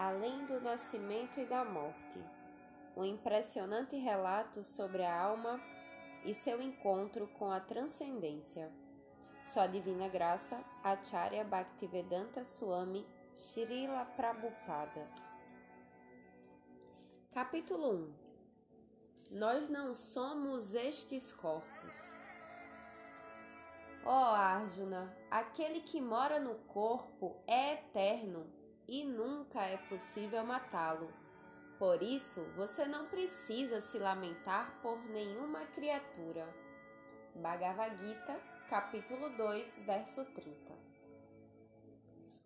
Além do nascimento e da morte, um impressionante relato sobre a alma e seu encontro com a transcendência. Sua divina graça, Acharya Bhaktivedanta Swami Srila Prabhupada. Capítulo 1 Nós não somos estes corpos. Ó oh, Arjuna, aquele que mora no corpo é eterno e nunca é possível matá-lo. Por isso, você não precisa se lamentar por nenhuma criatura. Bhagavad Gita, capítulo 2, verso 30.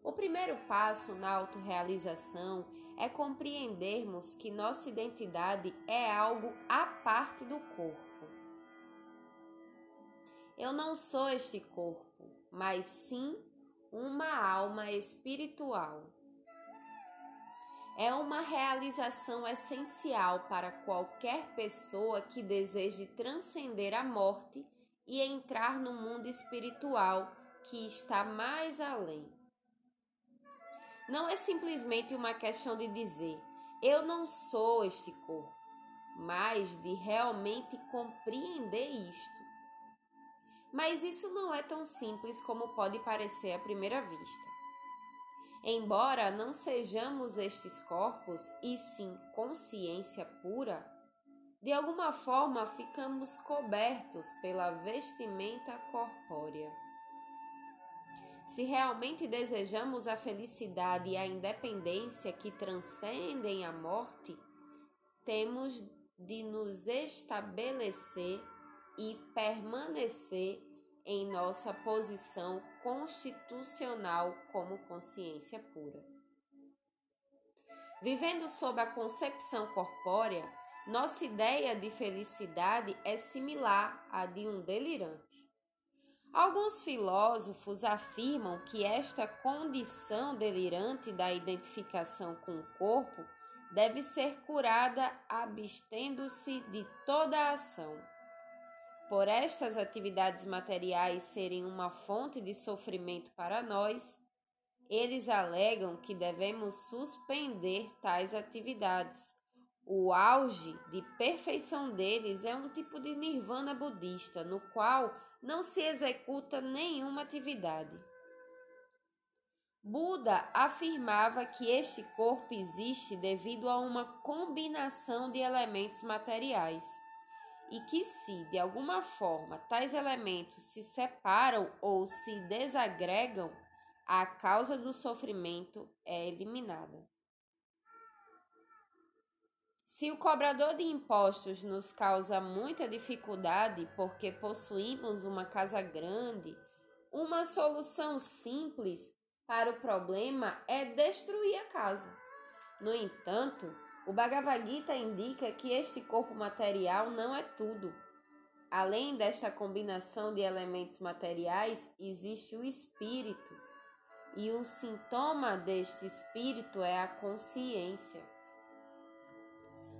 O primeiro passo na autorrealização é compreendermos que nossa identidade é algo à parte do corpo. Eu não sou este corpo, mas sim uma alma espiritual é uma realização essencial para qualquer pessoa que deseje transcender a morte e entrar no mundo espiritual que está mais além. Não é simplesmente uma questão de dizer eu não sou este corpo, mas de realmente compreender isto. Mas isso não é tão simples como pode parecer à primeira vista. Embora não sejamos estes corpos, e sim consciência pura, de alguma forma ficamos cobertos pela vestimenta corpórea. Se realmente desejamos a felicidade e a independência que transcendem a morte, temos de nos estabelecer e permanecer em nossa posição constitucional como consciência pura. Vivendo sob a concepção corpórea, nossa ideia de felicidade é similar à de um delirante. Alguns filósofos afirmam que esta condição delirante da identificação com o corpo deve ser curada abstendo-se de toda ação por estas atividades materiais serem uma fonte de sofrimento para nós, eles alegam que devemos suspender tais atividades. O auge de perfeição deles é um tipo de nirvana budista, no qual não se executa nenhuma atividade. Buda afirmava que este corpo existe devido a uma combinação de elementos materiais e que, se de alguma forma tais elementos se separam ou se desagregam, a causa do sofrimento é eliminada. Se o cobrador de impostos nos causa muita dificuldade porque possuímos uma casa grande, uma solução simples para o problema é destruir a casa. No entanto, o Bhagavad Gita indica que este corpo material não é tudo. Além desta combinação de elementos materiais, existe o espírito, e um sintoma deste espírito é a consciência.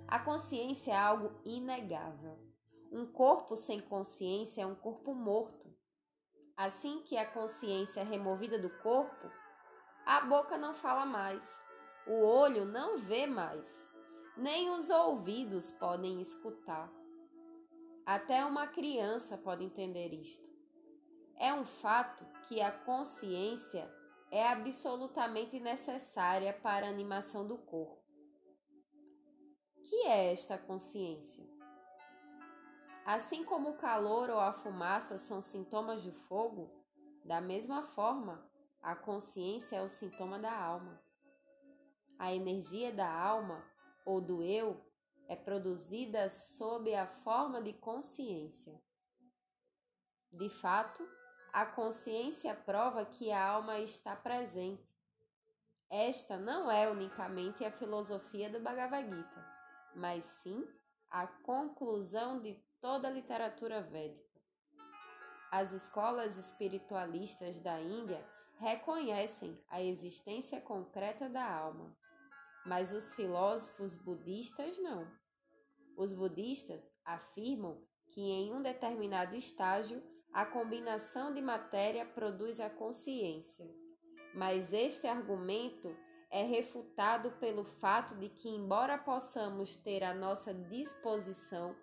A consciência é algo inegável. Um corpo sem consciência é um corpo morto. Assim que a consciência é removida do corpo, a boca não fala mais, o olho não vê mais nem os ouvidos podem escutar. Até uma criança pode entender isto. É um fato que a consciência é absolutamente necessária para a animação do corpo. Que é esta consciência? Assim como o calor ou a fumaça são sintomas de fogo, da mesma forma, a consciência é o sintoma da alma. A energia da alma ou do eu é produzida sob a forma de consciência. De fato, a consciência prova que a alma está presente. Esta não é unicamente a filosofia do Bhagavad Gita, mas sim a conclusão de toda a literatura védica. As escolas espiritualistas da Índia reconhecem a existência concreta da alma mas os filósofos budistas não. Os budistas afirmam que em um determinado estágio a combinação de matéria produz a consciência, mas este argumento é refutado pelo fato de que, embora possamos ter à nossa disposição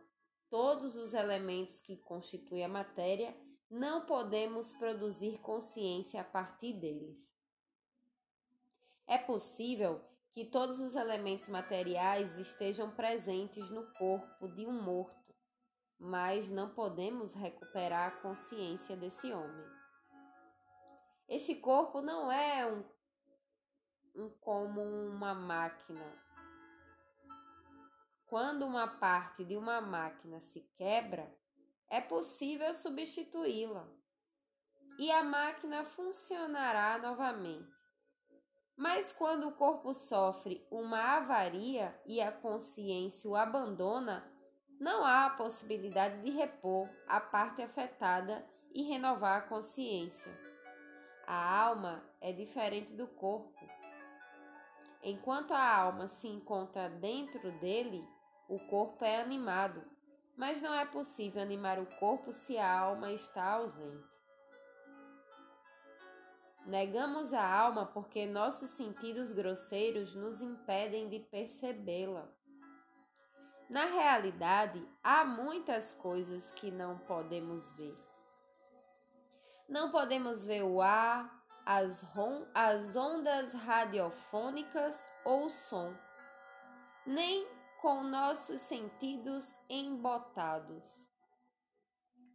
todos os elementos que constituem a matéria, não podemos produzir consciência a partir deles. É possível que todos os elementos materiais estejam presentes no corpo de um morto, mas não podemos recuperar a consciência desse homem. Este corpo não é um, um como uma máquina. Quando uma parte de uma máquina se quebra, é possível substituí-la e a máquina funcionará novamente. Mas quando o corpo sofre uma avaria e a consciência o abandona, não há a possibilidade de repor a parte afetada e renovar a consciência. A alma é diferente do corpo. Enquanto a alma se encontra dentro dele, o corpo é animado mas não é possível animar o corpo se a alma está ausente. Negamos a alma porque nossos sentidos grosseiros nos impedem de percebê-la. Na realidade, há muitas coisas que não podemos ver. Não podemos ver o ar, as, as ondas radiofônicas ou o som, nem com nossos sentidos embotados.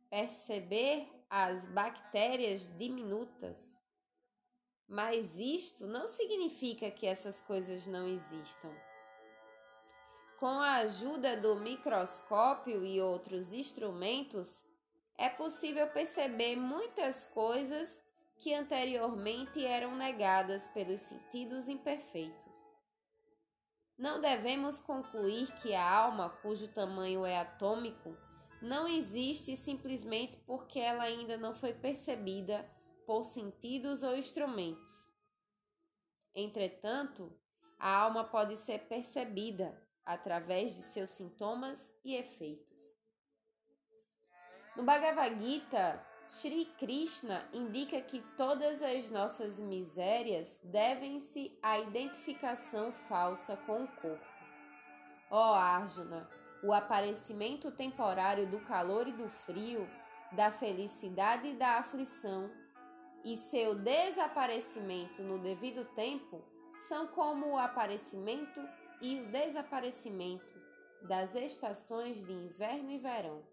Perceber as bactérias diminutas. Mas isto não significa que essas coisas não existam. Com a ajuda do microscópio e outros instrumentos, é possível perceber muitas coisas que anteriormente eram negadas pelos sentidos imperfeitos. Não devemos concluir que a alma, cujo tamanho é atômico, não existe simplesmente porque ela ainda não foi percebida por sentidos ou instrumentos. Entretanto, a alma pode ser percebida através de seus sintomas e efeitos. No Bhagavad Gita, Sri Krishna indica que todas as nossas misérias devem-se à identificação falsa com o corpo. Ó oh, Arjuna, o aparecimento temporário do calor e do frio, da felicidade e da aflição, e seu desaparecimento no devido tempo são como o aparecimento e o desaparecimento das estações de inverno e verão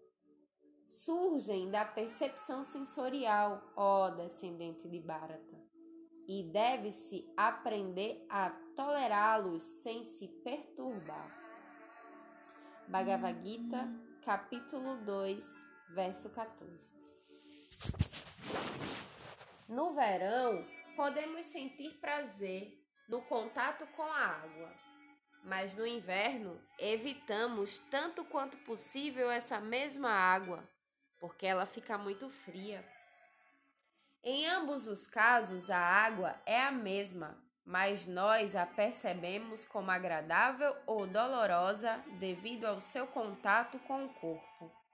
surgem da percepção sensorial, ó descendente de Bharata, e deve-se aprender a tolerá-los sem se perturbar. Bhagavad Gita, capítulo 2, verso 14. No verão, podemos sentir prazer no contato com a água, mas no inverno evitamos tanto quanto possível essa mesma água porque ela fica muito fria. Em ambos os casos, a água é a mesma, mas nós a percebemos como agradável ou dolorosa devido ao seu contato com o corpo.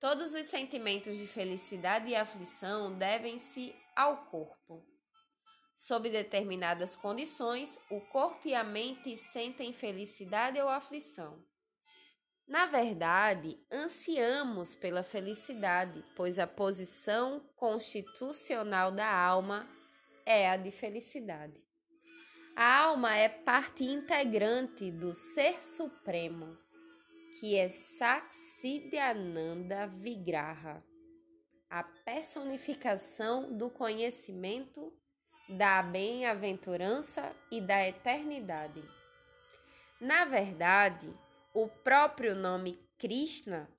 Todos os sentimentos de felicidade e aflição devem-se ao corpo. Sob determinadas condições, o corpo e a mente sentem felicidade ou aflição. Na verdade, ansiamos pela felicidade, pois a posição constitucional da alma é a de felicidade. A alma é parte integrante do Ser Supremo, que é Saksidananda Vigraha, a personificação do conhecimento, da bem-aventurança e da eternidade. Na verdade, o próprio nome Krishna,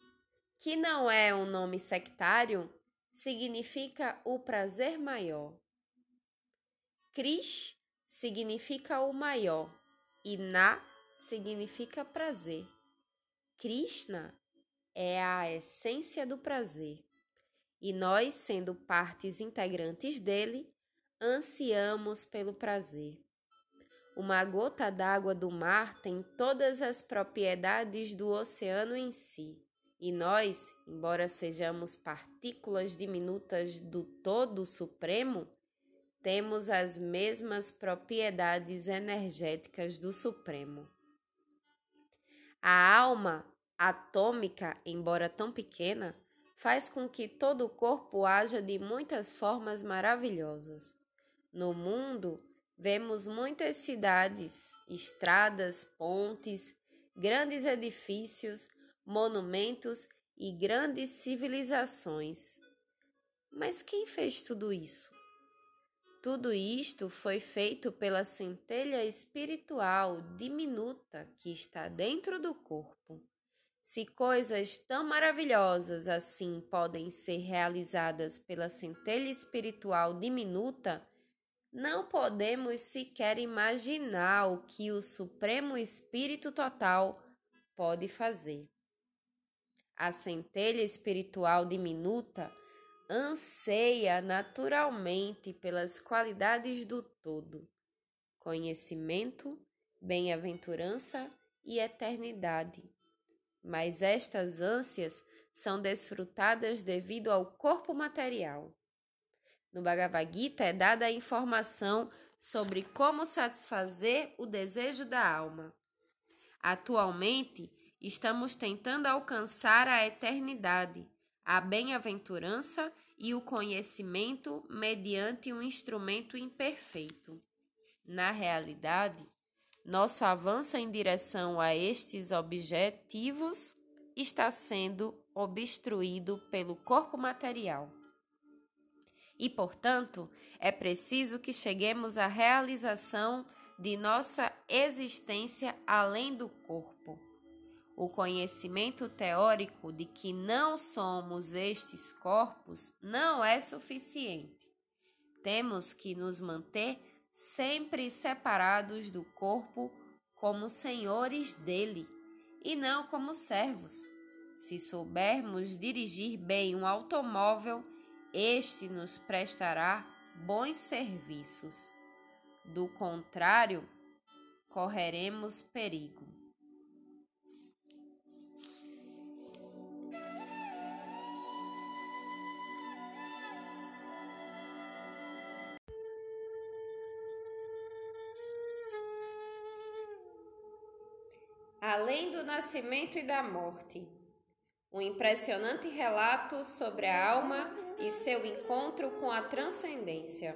que não é um nome sectário, significa o prazer maior. Krish significa o maior e Na significa prazer. Krishna é a essência do prazer e nós, sendo partes integrantes dele, ansiamos pelo prazer. Uma gota d'água do mar tem todas as propriedades do oceano em si. E nós, embora sejamos partículas diminutas do todo supremo, temos as mesmas propriedades energéticas do Supremo. A alma atômica, embora tão pequena, faz com que todo o corpo haja de muitas formas maravilhosas. No mundo, vemos muitas cidades, estradas, pontes, grandes edifícios, monumentos e grandes civilizações. Mas quem fez tudo isso? Tudo isto foi feito pela centelha espiritual diminuta que está dentro do corpo. Se coisas tão maravilhosas assim podem ser realizadas pela centelha espiritual diminuta, não podemos sequer imaginar o que o Supremo Espírito Total pode fazer. A centelha espiritual diminuta anseia naturalmente pelas qualidades do todo: conhecimento, bem-aventurança e eternidade mas estas ânsias são desfrutadas devido ao corpo material. No Bhagavad Gita é dada a informação sobre como satisfazer o desejo da alma. Atualmente, estamos tentando alcançar a eternidade, a bem-aventurança e o conhecimento mediante um instrumento imperfeito. Na realidade, nosso avanço em direção a estes objetivos está sendo obstruído pelo corpo material. E, portanto, é preciso que cheguemos à realização de nossa existência além do corpo. O conhecimento teórico de que não somos estes corpos não é suficiente. Temos que nos manter sempre separados do corpo como senhores dele e não como servos. Se soubermos dirigir bem um automóvel, este nos prestará bons serviços. Do contrário, correremos perigo. Além do nascimento e da morte. Um impressionante relato sobre a alma e seu encontro com a transcendência.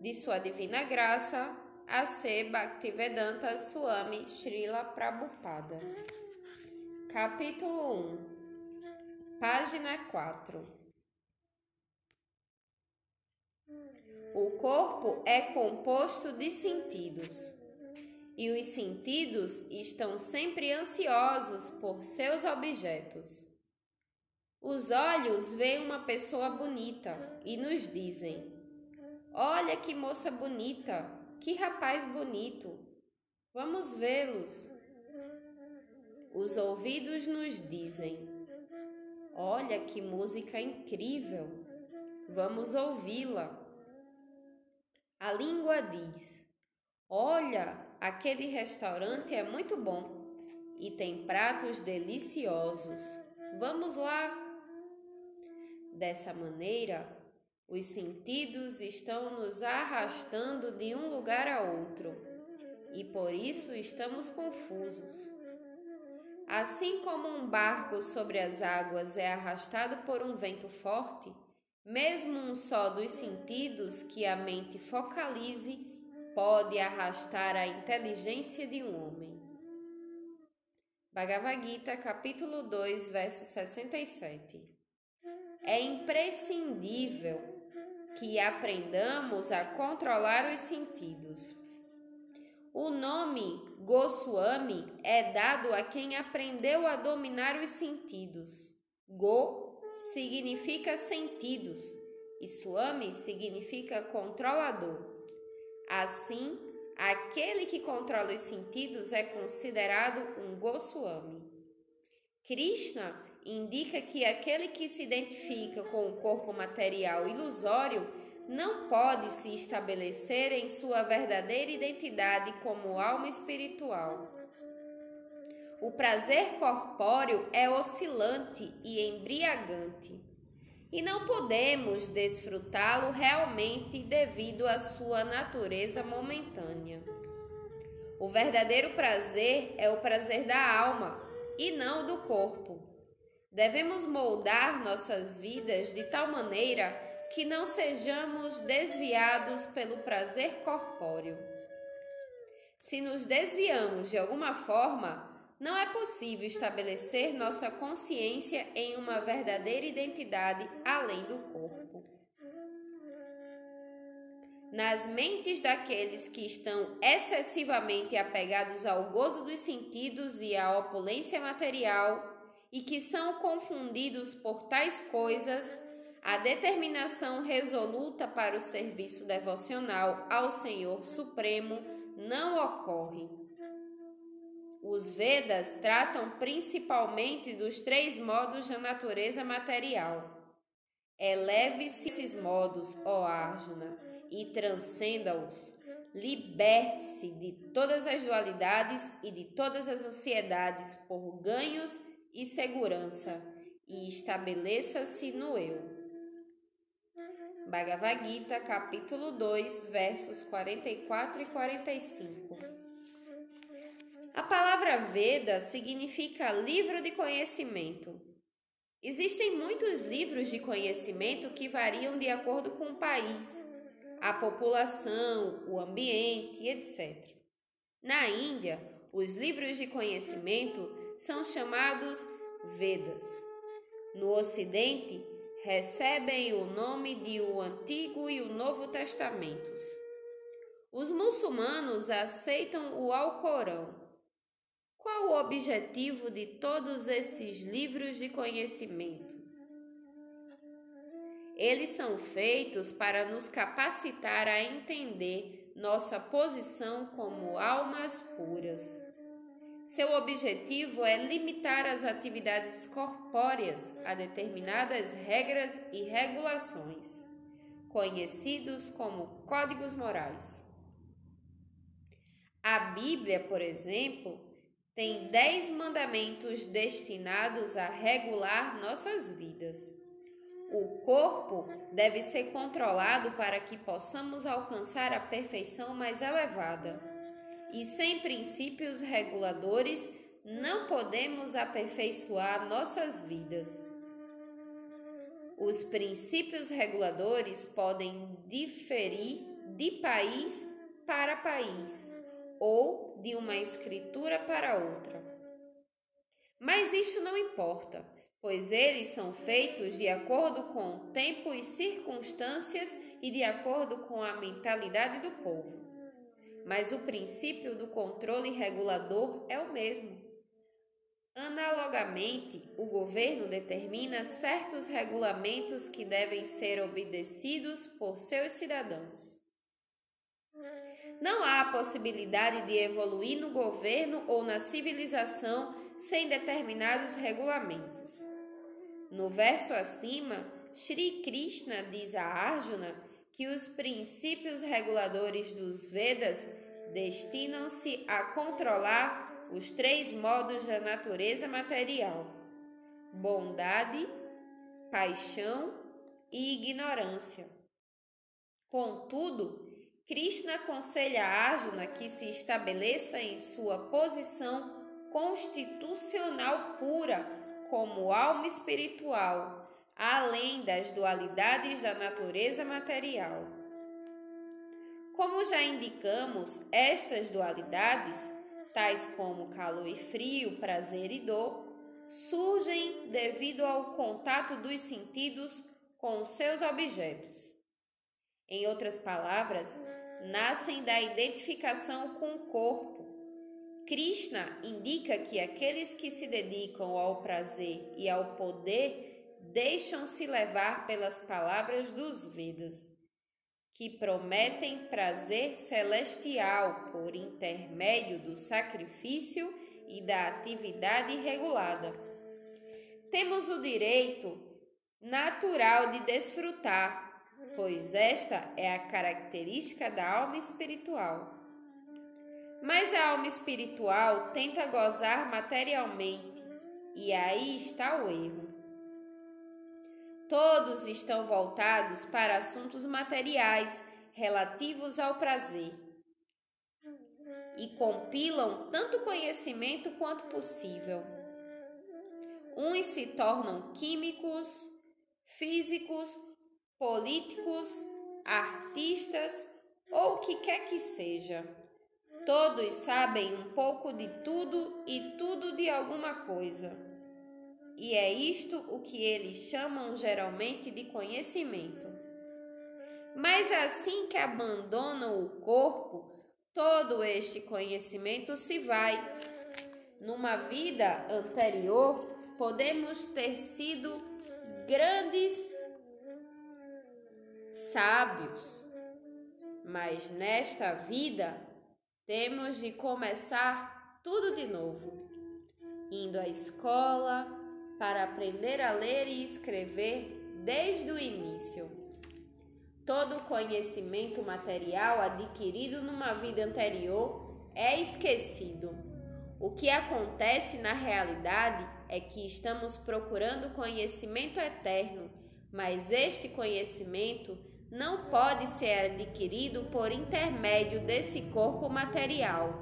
De sua divina graça, A.C. Bhaktivedanta Swami Srila Prabhupada. Capítulo 1 Página 4 O corpo é composto de sentidos e os sentidos estão sempre ansiosos por seus objetos. Os olhos veem uma pessoa bonita e nos dizem: Olha que moça bonita, que rapaz bonito, vamos vê-los. Os ouvidos nos dizem: Olha que música incrível, vamos ouvi-la. A língua diz: Olha aquele restaurante é muito bom e tem pratos deliciosos. Vamos lá! Dessa maneira, os sentidos estão nos arrastando de um lugar a outro e por isso estamos confusos. Assim como um barco sobre as águas é arrastado por um vento forte, mesmo um só dos sentidos que a mente focalize pode arrastar a inteligência de um homem. Bhagavad Gita, capítulo 2, verso 67. É imprescindível que aprendamos a controlar os sentidos. O nome Goswami é dado a quem aprendeu a dominar os sentidos. Go significa sentidos e Swami significa controlador. Assim, aquele que controla os sentidos é considerado um Goswami. Krishna indica que aquele que se identifica com o corpo material ilusório não pode se estabelecer em sua verdadeira identidade como alma espiritual. O prazer corpóreo é oscilante e embriagante. E não podemos desfrutá-lo realmente devido à sua natureza momentânea. O verdadeiro prazer é o prazer da alma e não do corpo. Devemos moldar nossas vidas de tal maneira que não sejamos desviados pelo prazer corpóreo. Se nos desviamos de alguma forma, não é possível estabelecer nossa consciência em uma verdadeira identidade além do corpo. Nas mentes daqueles que estão excessivamente apegados ao gozo dos sentidos e à opulência material e que são confundidos por tais coisas, a determinação resoluta para o serviço devocional ao Senhor Supremo não ocorre. Os Vedas tratam principalmente dos três modos da natureza material. Eleve-se esses modos, ó Arjuna, e transcenda-os. Liberte-se de todas as dualidades e de todas as ansiedades por ganhos e segurança e estabeleça-se no eu. Bhagavad Gita, capítulo 2, versos 44 e 45. A palavra Veda significa livro de conhecimento. Existem muitos livros de conhecimento que variam de acordo com o país, a população, o ambiente, etc. Na Índia, os livros de conhecimento são chamados Vedas. No Ocidente, recebem o nome de o Antigo e o Novo Testamentos. Os muçulmanos aceitam o Alcorão. Qual o objetivo de todos esses livros de conhecimento? Eles são feitos para nos capacitar a entender nossa posição como almas puras. Seu objetivo é limitar as atividades corpóreas a determinadas regras e regulações, conhecidos como códigos morais. A Bíblia, por exemplo, tem dez mandamentos destinados a regular nossas vidas. O corpo deve ser controlado para que possamos alcançar a perfeição mais elevada e sem princípios reguladores não podemos aperfeiçoar nossas vidas. Os princípios reguladores podem diferir de país para país ou de uma escritura para outra. Mas isto não importa, pois eles são feitos de acordo com o tempo e circunstâncias e de acordo com a mentalidade do povo mas o princípio do controle regulador é o mesmo. Analogamente, o governo determina certos regulamentos que devem ser obedecidos por seus cidadãos. Não há possibilidade de evoluir no governo ou na civilização sem determinados regulamentos. No verso acima, Sri Krishna diz a Arjuna que os princípios reguladores dos Vedas destinam-se a controlar os três modos da natureza material: bondade, paixão e ignorância. Contudo, Krishna aconselha a Arjuna que se estabeleça em sua posição constitucional pura como alma espiritual, além das dualidades da natureza material. Como já indicamos, estas dualidades, tais como calor e frio, prazer e dor, surgem devido ao contato dos sentidos com seus objetos. Em outras palavras, nascem da identificação com o corpo. Krishna indica que aqueles que se dedicam ao prazer e ao poder deixam-se levar pelas palavras dos Vedas que prometem prazer celestial por intermédio do sacrifício e da atividade regulada. Temos o direito natural de desfrutar, pois esta é a característica da alma espiritual. Mas a alma espiritual tenta gozar materialmente, e aí está o erro. Todos estão voltados para assuntos materiais relativos ao prazer e compilam tanto conhecimento quanto possível. Uns se tornam químicos, físicos, políticos, artistas ou o que quer que seja. Todos sabem um pouco de tudo e tudo de alguma coisa. E é isto o que eles chamam geralmente de conhecimento. Mas assim que abandonam o corpo, todo este conhecimento se vai. Numa vida anterior, podemos ter sido grandes sábios, mas nesta vida temos de começar tudo de novo, indo à escola para aprender a ler e escrever desde o início. Todo conhecimento material adquirido numa vida anterior é esquecido. O que acontece na realidade é que estamos procurando conhecimento eterno, mas este conhecimento não pode ser adquirido por intermédio desse corpo material.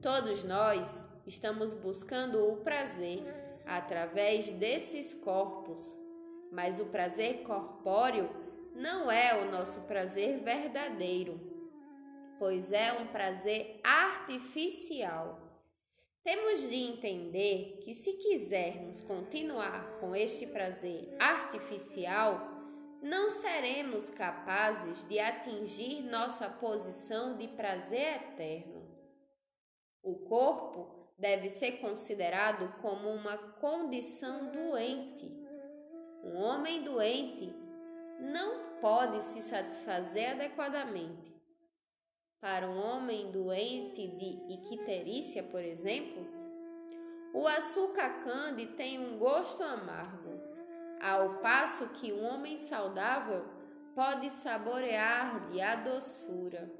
Todos nós estamos buscando o prazer através desses corpos, mas o prazer corpóreo não é o nosso prazer verdadeiro, pois é um prazer artificial. Temos de entender que, se quisermos continuar com este prazer artificial, não seremos capazes de atingir nossa posição de prazer eterno. O corpo deve ser considerado como uma condição doente. Um homem doente não pode se satisfazer adequadamente. Para um homem doente de icterícia, por exemplo, o açúcar cande tem um gosto amargo ao passo que um homem saudável pode saborear-lhe a doçura.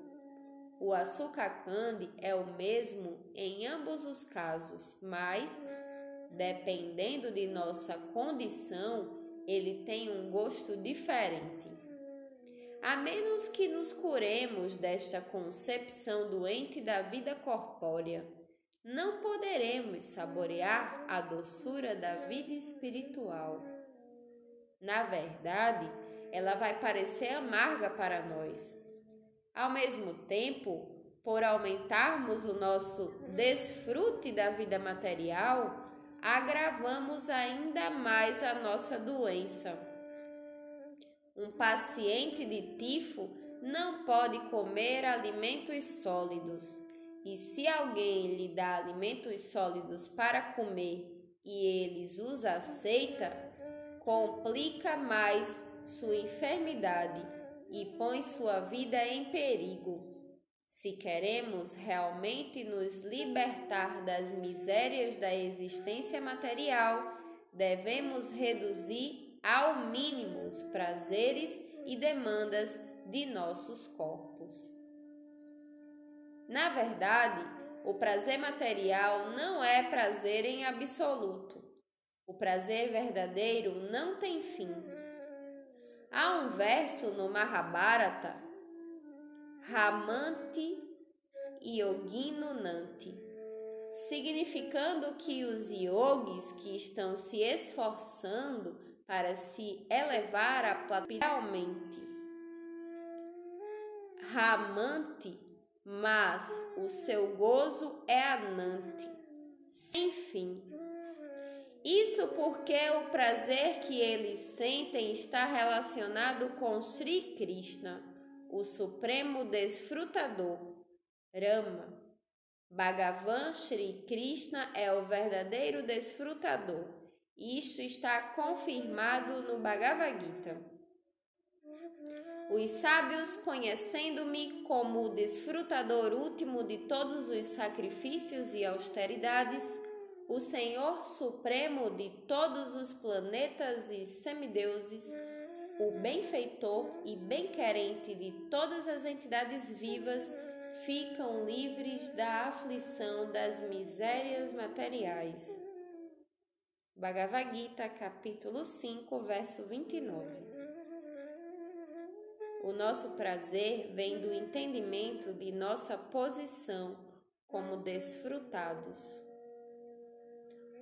O açúcar cande é o mesmo em ambos os casos, mas, dependendo de nossa condição, ele tem um gosto diferente. A menos que nos curemos desta concepção doente da vida corpórea, não poderemos saborear a doçura da vida espiritual. Na verdade, ela vai parecer amarga para nós. Ao mesmo tempo, por aumentarmos o nosso desfrute da vida material, agravamos ainda mais a nossa doença. Um paciente de tifo não pode comer alimentos sólidos, e se alguém lhe dá alimentos sólidos para comer e eles os aceita, complica mais sua enfermidade e põe sua vida em perigo. Se queremos realmente nos libertar das misérias da existência material, devemos reduzir ao mínimo os prazeres e demandas de nossos corpos. Na verdade, o prazer material não é prazer em absoluto. O prazer verdadeiro não tem fim. Há um verso no Mahabharata, Ramanti Yogino Nanti, significando que os yogis que estão se esforçando para se elevar a platealmente. Ramanti, mas o seu gozo é anante, sem fim. Isso porque o prazer que eles sentem está relacionado com Sri Krishna, o supremo desfrutador, Rama. Bhagavan Sri Krishna é o verdadeiro desfrutador. Isto está confirmado no Bhagavad Gita. Os sábios, conhecendo-me como o desfrutador último de todos os sacrifícios e austeridades, o Senhor Supremo de todos os planetas e semideuses, o benfeitor e bem-querente de todas as entidades vivas, ficam livres da aflição das misérias materiais. Bhagavad Gita, capítulo 5, verso 29. O nosso prazer vem do entendimento de nossa posição como desfrutados.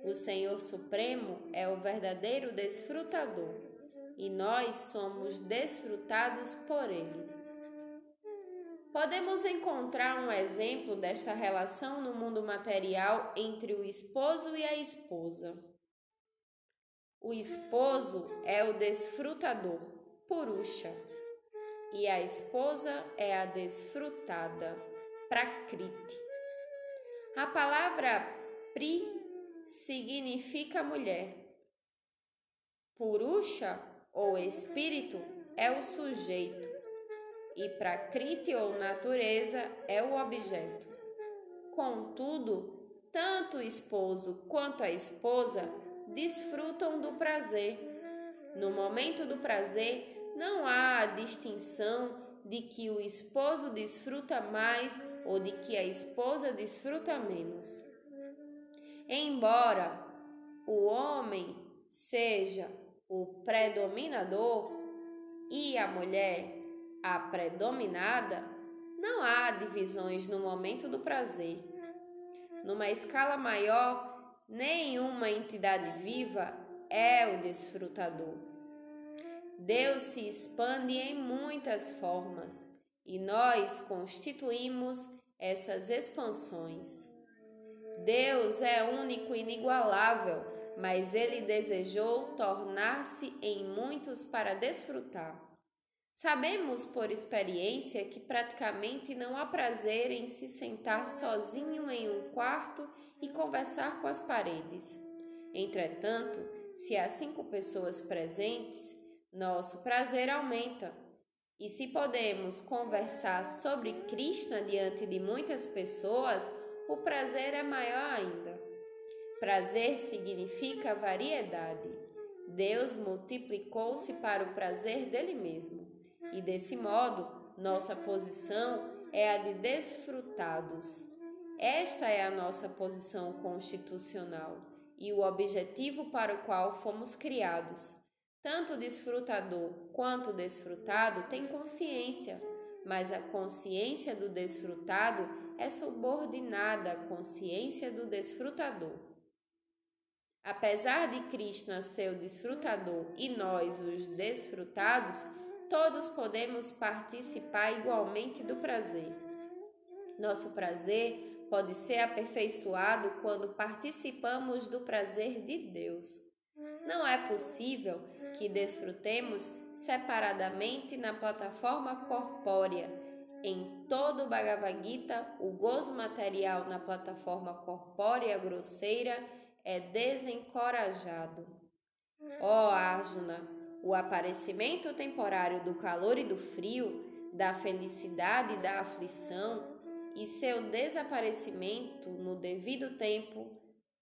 O Senhor Supremo é o verdadeiro desfrutador e nós somos desfrutados por Ele. Podemos encontrar um exemplo desta relação no mundo material entre o esposo e a esposa. O esposo é o desfrutador, Purusha, e a esposa é a desfrutada, Prakriti. A palavra Pri significa mulher. Purusha, ou espírito, é o sujeito e Prakriti ou natureza é o objeto. Contudo, tanto o esposo quanto a esposa desfrutam do prazer. No momento do prazer, não há a distinção de que o esposo desfruta mais ou de que a esposa desfruta menos. Embora o homem seja o predominador e a mulher a predominada, não há divisões no momento do prazer. Numa escala maior, nenhuma entidade viva é o desfrutador. Deus se expande em muitas formas e nós constituímos essas expansões. Deus é único e inigualável, mas ele desejou tornar-se em muitos para desfrutar. Sabemos por experiência que praticamente não há prazer em se sentar sozinho em um quarto e conversar com as paredes. Entretanto, se há cinco pessoas presentes, nosso prazer aumenta. E se podemos conversar sobre Krishna diante de muitas pessoas, o prazer é maior ainda. Prazer significa variedade. Deus multiplicou-se para o prazer dele mesmo e desse modo nossa posição é a de desfrutados. Esta é a nossa posição constitucional e o objetivo para o qual fomos criados. Tanto o desfrutador quanto o desfrutado têm consciência, mas a consciência do desfrutado é subordinada à consciência do desfrutador. Apesar de Krishna ser o desfrutador e nós os desfrutados, todos podemos participar igualmente do prazer. Nosso prazer pode ser aperfeiçoado quando participamos do prazer de Deus. Não é possível que desfrutemos separadamente na plataforma corpórea. Em todo o Bhagavad Gita, o gozo material na plataforma corpórea grosseira é desencorajado. Ó oh, Arjuna, o aparecimento temporário do calor e do frio, da felicidade e da aflição, e seu desaparecimento no devido tempo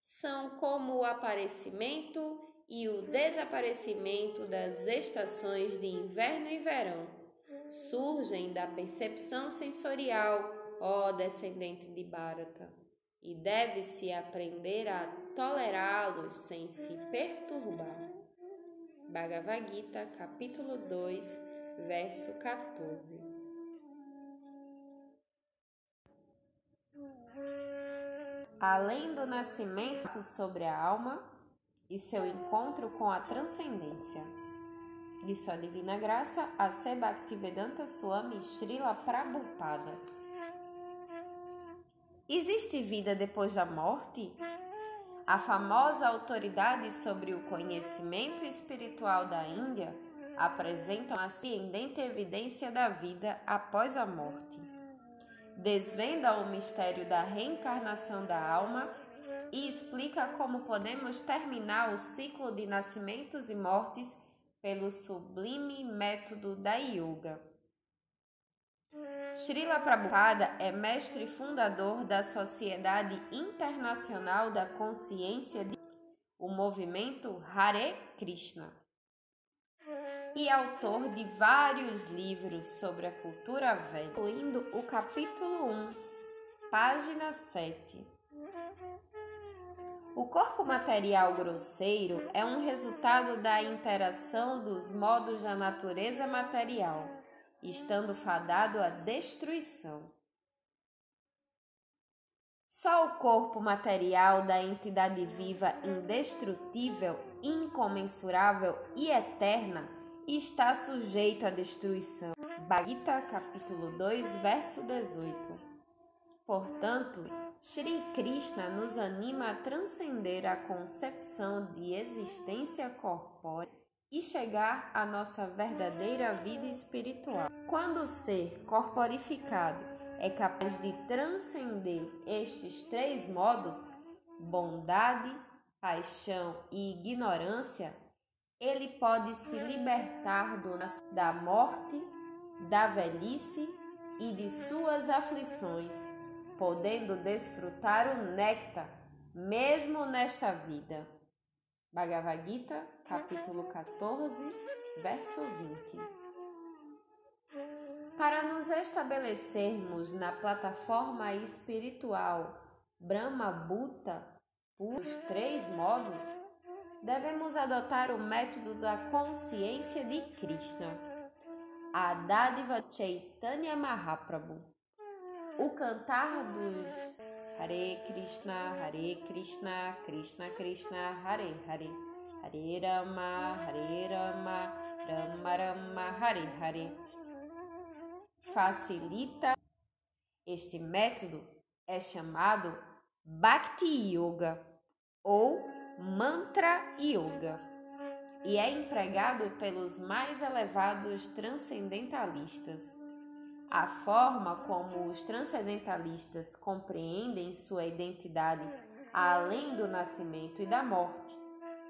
são como o aparecimento e o desaparecimento das estações de inverno e verão. Surgem da percepção sensorial, ó descendente de Bharata, e deve-se aprender a tolerá-los sem se perturbar. Bhagavad Gita, capítulo 2, verso 14. Além do nascimento sobre a alma e seu encontro com a transcendência. De sua divina graça, a Bhaktivedanta Swami Srila Prabhupada. Existe vida depois da morte? A famosa autoridade sobre o conhecimento espiritual da Índia apresenta uma surpreendente evidência da vida após a morte. Desvenda o mistério da reencarnação da alma e explica como podemos terminar o ciclo de nascimentos e mortes pelo sublime método da yoga. Srila Prabhupada é mestre fundador da Sociedade Internacional da Consciência de o movimento Hare Krishna e autor de vários livros sobre a cultura védica, incluindo o capítulo 1, página 7. O corpo material grosseiro é um resultado da interação dos modos da natureza material, estando fadado à destruição. Só o corpo material da entidade viva indestrutível, incomensurável e eterna está sujeito à destruição. Bhagavad capítulo 2, verso 18. Portanto, Shri Krishna nos anima a transcender a concepção de existência corpórea e chegar à nossa verdadeira vida espiritual. Quando o ser corporificado é capaz de transcender estes três modos, bondade, paixão e ignorância, ele pode se libertar do, da morte, da velhice e de suas aflições podendo desfrutar o néctar, mesmo nesta vida. Bhagavad Gita, capítulo 14, verso 20. Para nos estabelecermos na plataforma espiritual Brahma Bhuta, por três modos, devemos adotar o método da consciência de Krishna, a dádiva Chaitanya Mahaprabhu. O cantar dos Hare Krishna, Hare Krishna, Krishna Krishna, Hare Hare, Hare Rama, Hare Rama, Rama Rama, Hare Hare. Facilita. Este método é chamado Bhakti Yoga ou Mantra Yoga e é empregado pelos mais elevados transcendentalistas. A forma como os transcendentalistas compreendem sua identidade além do nascimento e da morte,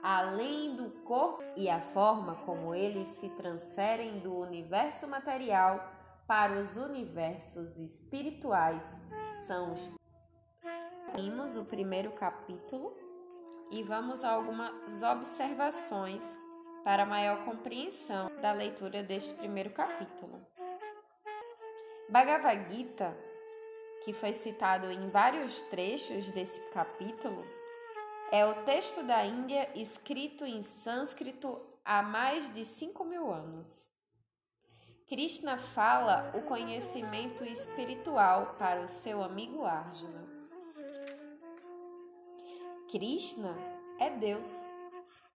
além do corpo e a forma como eles se transferem do universo material para os universos espirituais são os. Vimos o primeiro capítulo e vamos a algumas observações para maior compreensão da leitura deste primeiro capítulo. Bhagavad Gita, que foi citado em vários trechos desse capítulo, é o texto da Índia escrito em sânscrito há mais de 5 mil anos. Krishna fala o conhecimento espiritual para o seu amigo Arjuna. Krishna é Deus,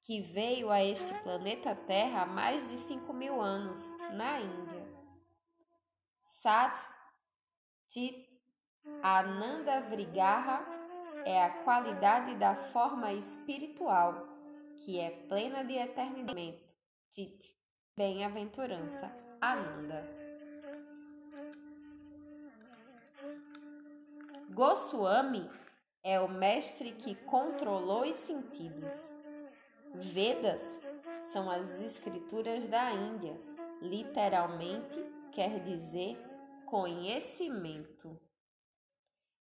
que veio a este planeta Terra há mais de 5 mil anos, na Índia. Sat Chit Ananda Vrigaha é a qualidade da forma espiritual que é plena de eternidade. Chit, bem-aventurança, Ananda. Goswami é o mestre que controlou os sentidos. Vedas são as escrituras da Índia, literalmente quer dizer conhecimento.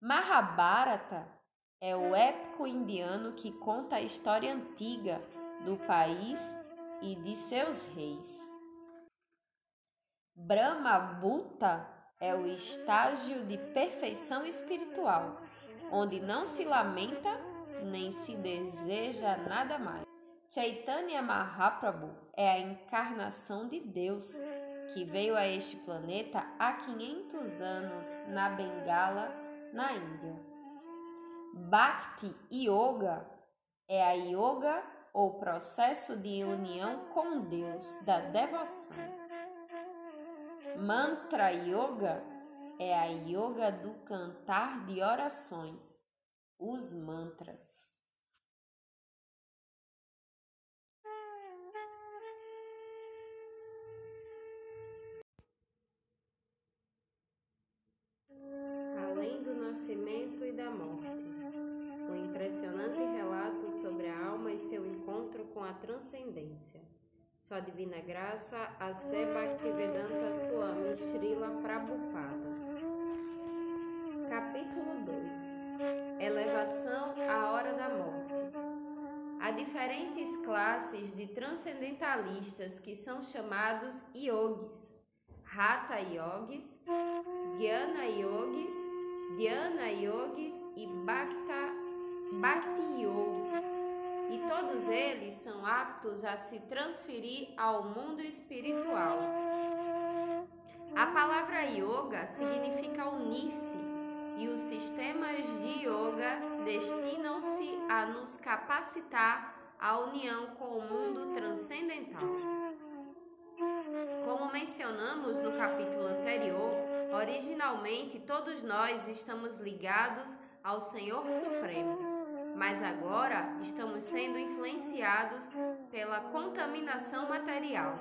Mahabharata é o épico indiano que conta a história antiga do país e de seus reis. Brahma Bhuta é o estágio de perfeição espiritual, onde não se lamenta nem se deseja nada mais. Chaitanya Mahaprabhu é a encarnação de Deus que veio a este planeta há 500 anos na Bengala, na Índia. Bhakti Yoga é a yoga ou processo de união com Deus da devoção. Mantra Yoga é a yoga do cantar de orações, os mantras. nascimento e da morte. Um impressionante relato sobre a alma e seu encontro com a transcendência. Sua divina graça, a Bhaktivedanta Swami Srila Prabhupada. Capítulo 2 Elevação à hora da morte. Há diferentes classes de transcendentalistas que são chamados yogis, Hatha yogis, Jnana yogis Dhyana Yogis e Bhakta Bhakti Yogis, e todos eles são aptos a se transferir ao mundo espiritual. A palavra yoga significa unir-se, e os sistemas de yoga destinam-se a nos capacitar à união com o mundo transcendental. Como mencionamos no capítulo anterior, originalmente todos nós estamos ligados ao Senhor Supremo, mas agora estamos sendo influenciados pela contaminação material.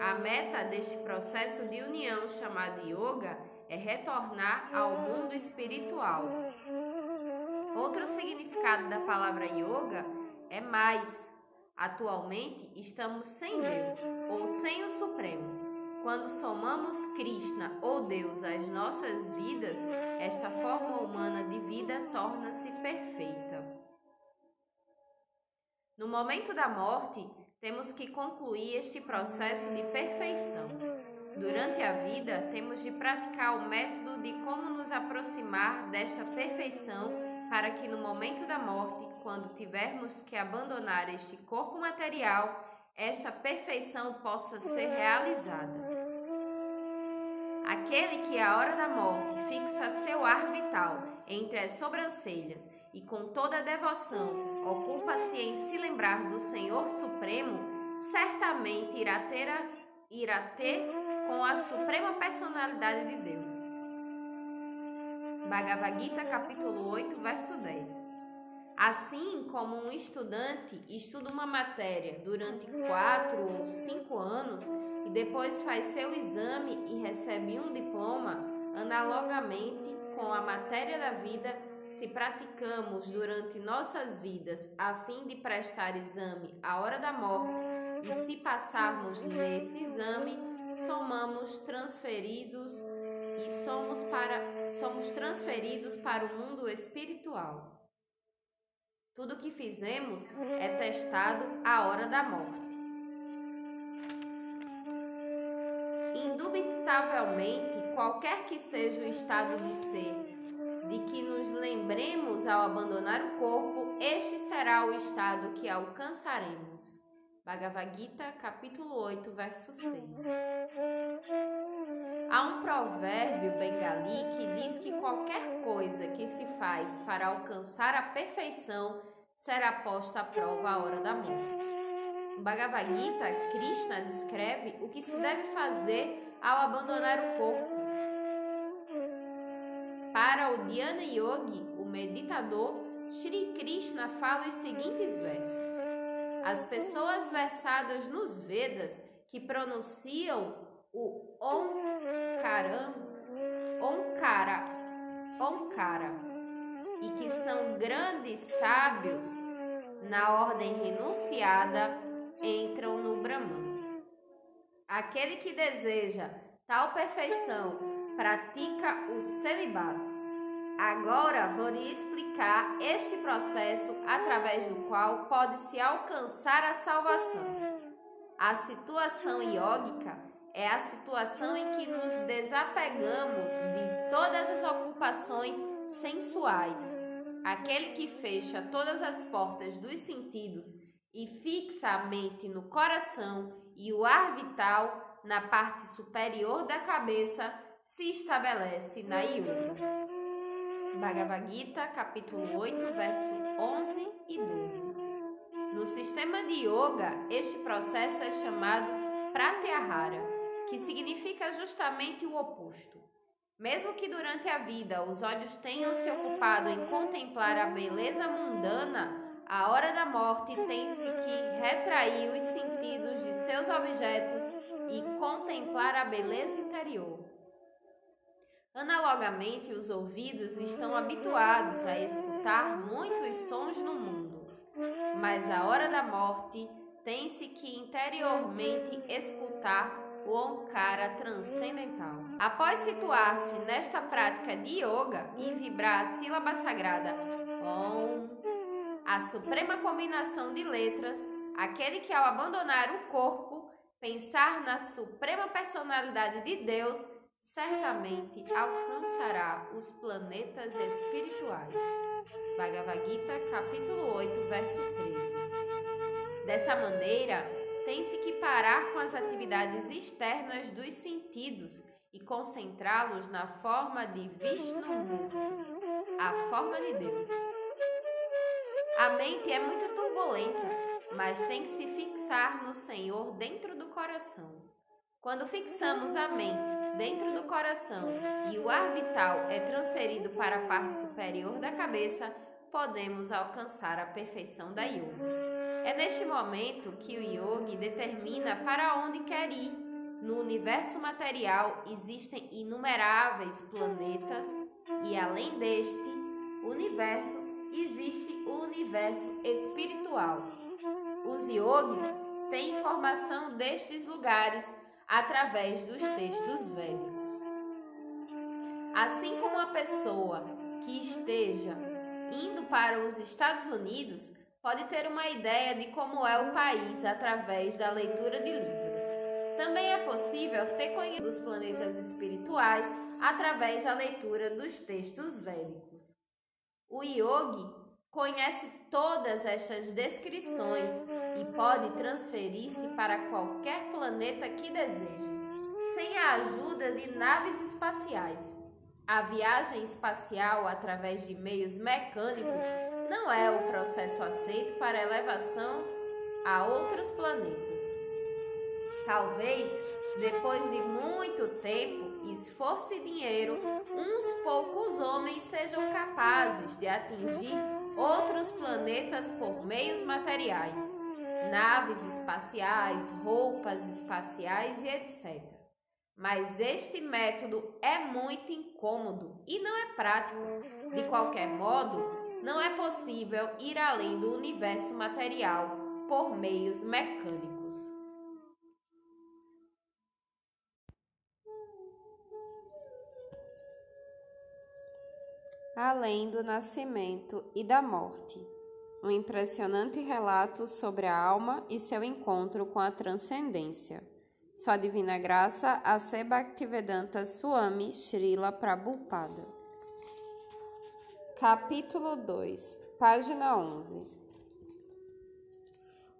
A meta deste processo de união chamado yoga é retornar ao mundo espiritual. Outro significado da palavra yoga é mais. Atualmente estamos sem Deus ou sem o Supremo. Quando somamos Krishna ou Deus às nossas vidas, esta forma humana de vida torna-se perfeita. No momento da morte, temos que concluir este processo de perfeição. Durante a vida, temos de praticar o método de como nos aproximar desta perfeição para que no momento da morte, quando tivermos que abandonar este corpo material, esta perfeição possa ser realizada. Aquele que à hora da morte fixa seu ar vital entre as sobrancelhas e com toda devoção ocupa-se em se lembrar do Senhor Supremo, certamente irá ter, a, irá ter com a suprema personalidade de Deus. Bhagavad Gita capítulo 8, verso 10. Assim como um estudante estuda uma matéria durante quatro ou cinco anos e depois faz seu exame e recebe um diploma, analogamente com a matéria da vida, se praticamos durante nossas vidas a fim de prestar exame à hora da morte e se passarmos nesse exame, somamos transferidos e somos para somos transferidos para o mundo espiritual. Tudo que fizemos é testado à hora da morte. Indubitavelmente, qualquer que seja o estado de ser de que nos lembremos ao abandonar o corpo, este será o estado que alcançaremos. Bhagavad Gita, capítulo 8, verso 6. Há um provérbio bengali que diz que qualquer coisa que se faz para alcançar a perfeição será posta à prova à hora da morte. No Bhagavad Gita, Krishna descreve o que se deve fazer ao abandonar o corpo. Para o Dhyana Yogi, o meditador, Sri Krishna fala os seguintes versos: As pessoas versadas nos Vedas que pronunciam o Om Karam, Onkara, Onkara, e que são grandes sábios na ordem renunciada, entram no Brahman. Aquele que deseja tal perfeição pratica o celibato. Agora vou lhe explicar este processo através do qual pode-se alcançar a salvação. A situação iógica é a situação em que nos desapegamos de todas as ocupações sensuais. Aquele que fecha todas as portas dos sentidos e fixa a mente no coração e o ar vital na parte superior da cabeça se estabelece na Yoga. Bhagavad Gita, capítulo 8, verso 11 e 12. No sistema de Yoga, este processo é chamado Pratyahara que significa justamente o oposto. Mesmo que durante a vida os olhos tenham se ocupado em contemplar a beleza mundana, a hora da morte tem-se que retrair os sentidos de seus objetos e contemplar a beleza interior. Analogamente, os ouvidos estão habituados a escutar muitos sons no mundo, mas a hora da morte tem-se que interiormente escutar o Omkara transcendental. Após situar-se nesta prática de yoga e vibrar a sílaba sagrada Om, a suprema combinação de letras, aquele que ao abandonar o corpo, pensar na suprema personalidade de Deus, certamente alcançará os planetas espirituais. Bhagavad Gita, capítulo 8, verso 13. Dessa maneira, tem-se que parar com as atividades externas dos sentidos e concentrá-los na forma de Vishnumurti, a forma de Deus. A mente é muito turbulenta, mas tem que se fixar no Senhor dentro do coração. Quando fixamos a mente dentro do coração e o ar vital é transferido para a parte superior da cabeça, podemos alcançar a perfeição da yoga. É neste momento que o yogi determina para onde quer ir. No universo material existem inumeráveis planetas e além deste universo existe o universo espiritual. Os yogis têm informação destes lugares através dos textos védicos. Assim como a pessoa que esteja indo para os Estados Unidos pode ter uma ideia de como é o país através da leitura de livros. Também é possível ter conhecimento dos planetas espirituais através da leitura dos textos védicos. O yogi conhece todas estas descrições e pode transferir-se para qualquer planeta que deseje, sem a ajuda de naves espaciais. A viagem espacial através de meios mecânicos não é o processo aceito para elevação a outros planetas. Talvez, depois de muito tempo, esforço e dinheiro, uns poucos homens sejam capazes de atingir outros planetas por meios materiais, naves espaciais, roupas espaciais e etc. Mas este método é muito incômodo e não é prático. De qualquer modo, não é possível ir além do universo material por meios mecânicos. Além do nascimento e da morte. Um impressionante relato sobre a alma e seu encontro com a transcendência. Sua Divina Graça, a Bhaktivedanta Swami Srila Prabhupada. Capítulo 2, página 11.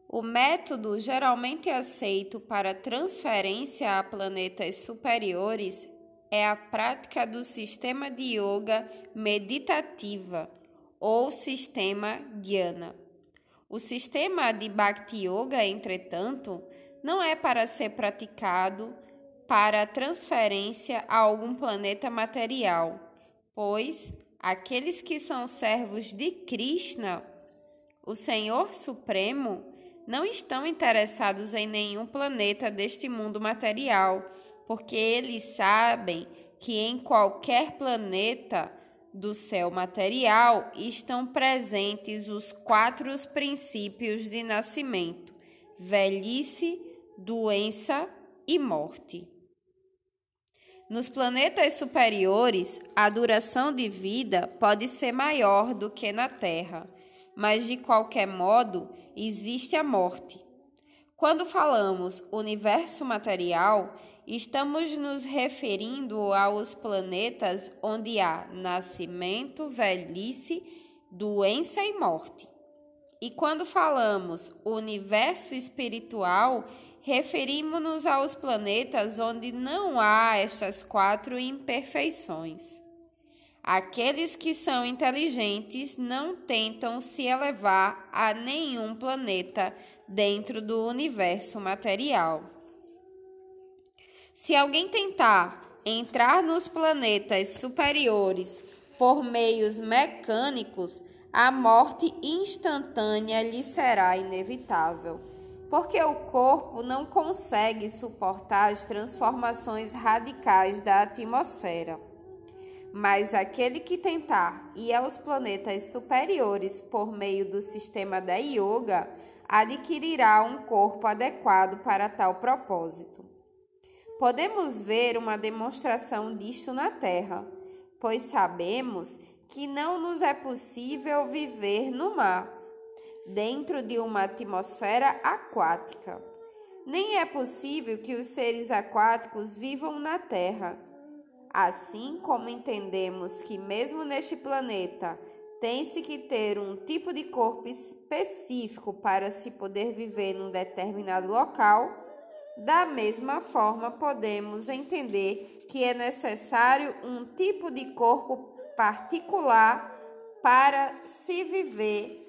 O método geralmente aceito para transferência a planetas superiores é a prática do sistema de yoga meditativa ou sistema Jnana. O sistema de Bhakti Yoga, entretanto, não é para ser praticado para transferência a algum planeta material, pois aqueles que são servos de Krishna, o Senhor Supremo, não estão interessados em nenhum planeta deste mundo material porque eles sabem que em qualquer planeta do céu material estão presentes os quatro princípios de nascimento: velhice, doença e morte. Nos planetas superiores, a duração de vida pode ser maior do que na Terra, mas de qualquer modo existe a morte. Quando falamos universo material, estamos nos referindo aos planetas onde há nascimento, velhice, doença e morte. E quando falamos universo espiritual, referimos-nos aos planetas onde não há estas quatro imperfeições. Aqueles que são inteligentes não tentam se elevar a nenhum planeta dentro do universo material. Se alguém tentar entrar nos planetas superiores por meios mecânicos, a morte instantânea lhe será inevitável, porque o corpo não consegue suportar as transformações radicais da atmosfera. Mas aquele que tentar ir aos planetas superiores por meio do sistema da yoga adquirirá um corpo adequado para tal propósito. Podemos ver uma demonstração disto na Terra, pois sabemos que não nos é possível viver no mar, dentro de uma atmosfera aquática. Nem é possível que os seres aquáticos vivam na Terra. Assim como entendemos que, mesmo neste planeta, tem-se que ter um tipo de corpo específico para se poder viver num determinado local. Da mesma forma, podemos entender que é necessário um tipo de corpo particular para se viver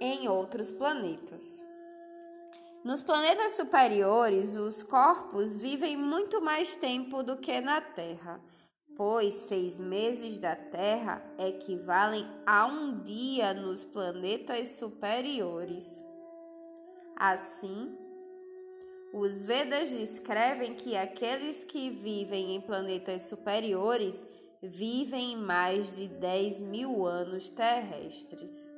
em outros planetas. Nos planetas superiores, os corpos vivem muito mais tempo do que na Terra, pois seis meses da Terra equivalem a um dia nos planetas superiores. Assim, os Vedas descrevem que aqueles que vivem em planetas superiores vivem mais de 10 mil anos terrestres.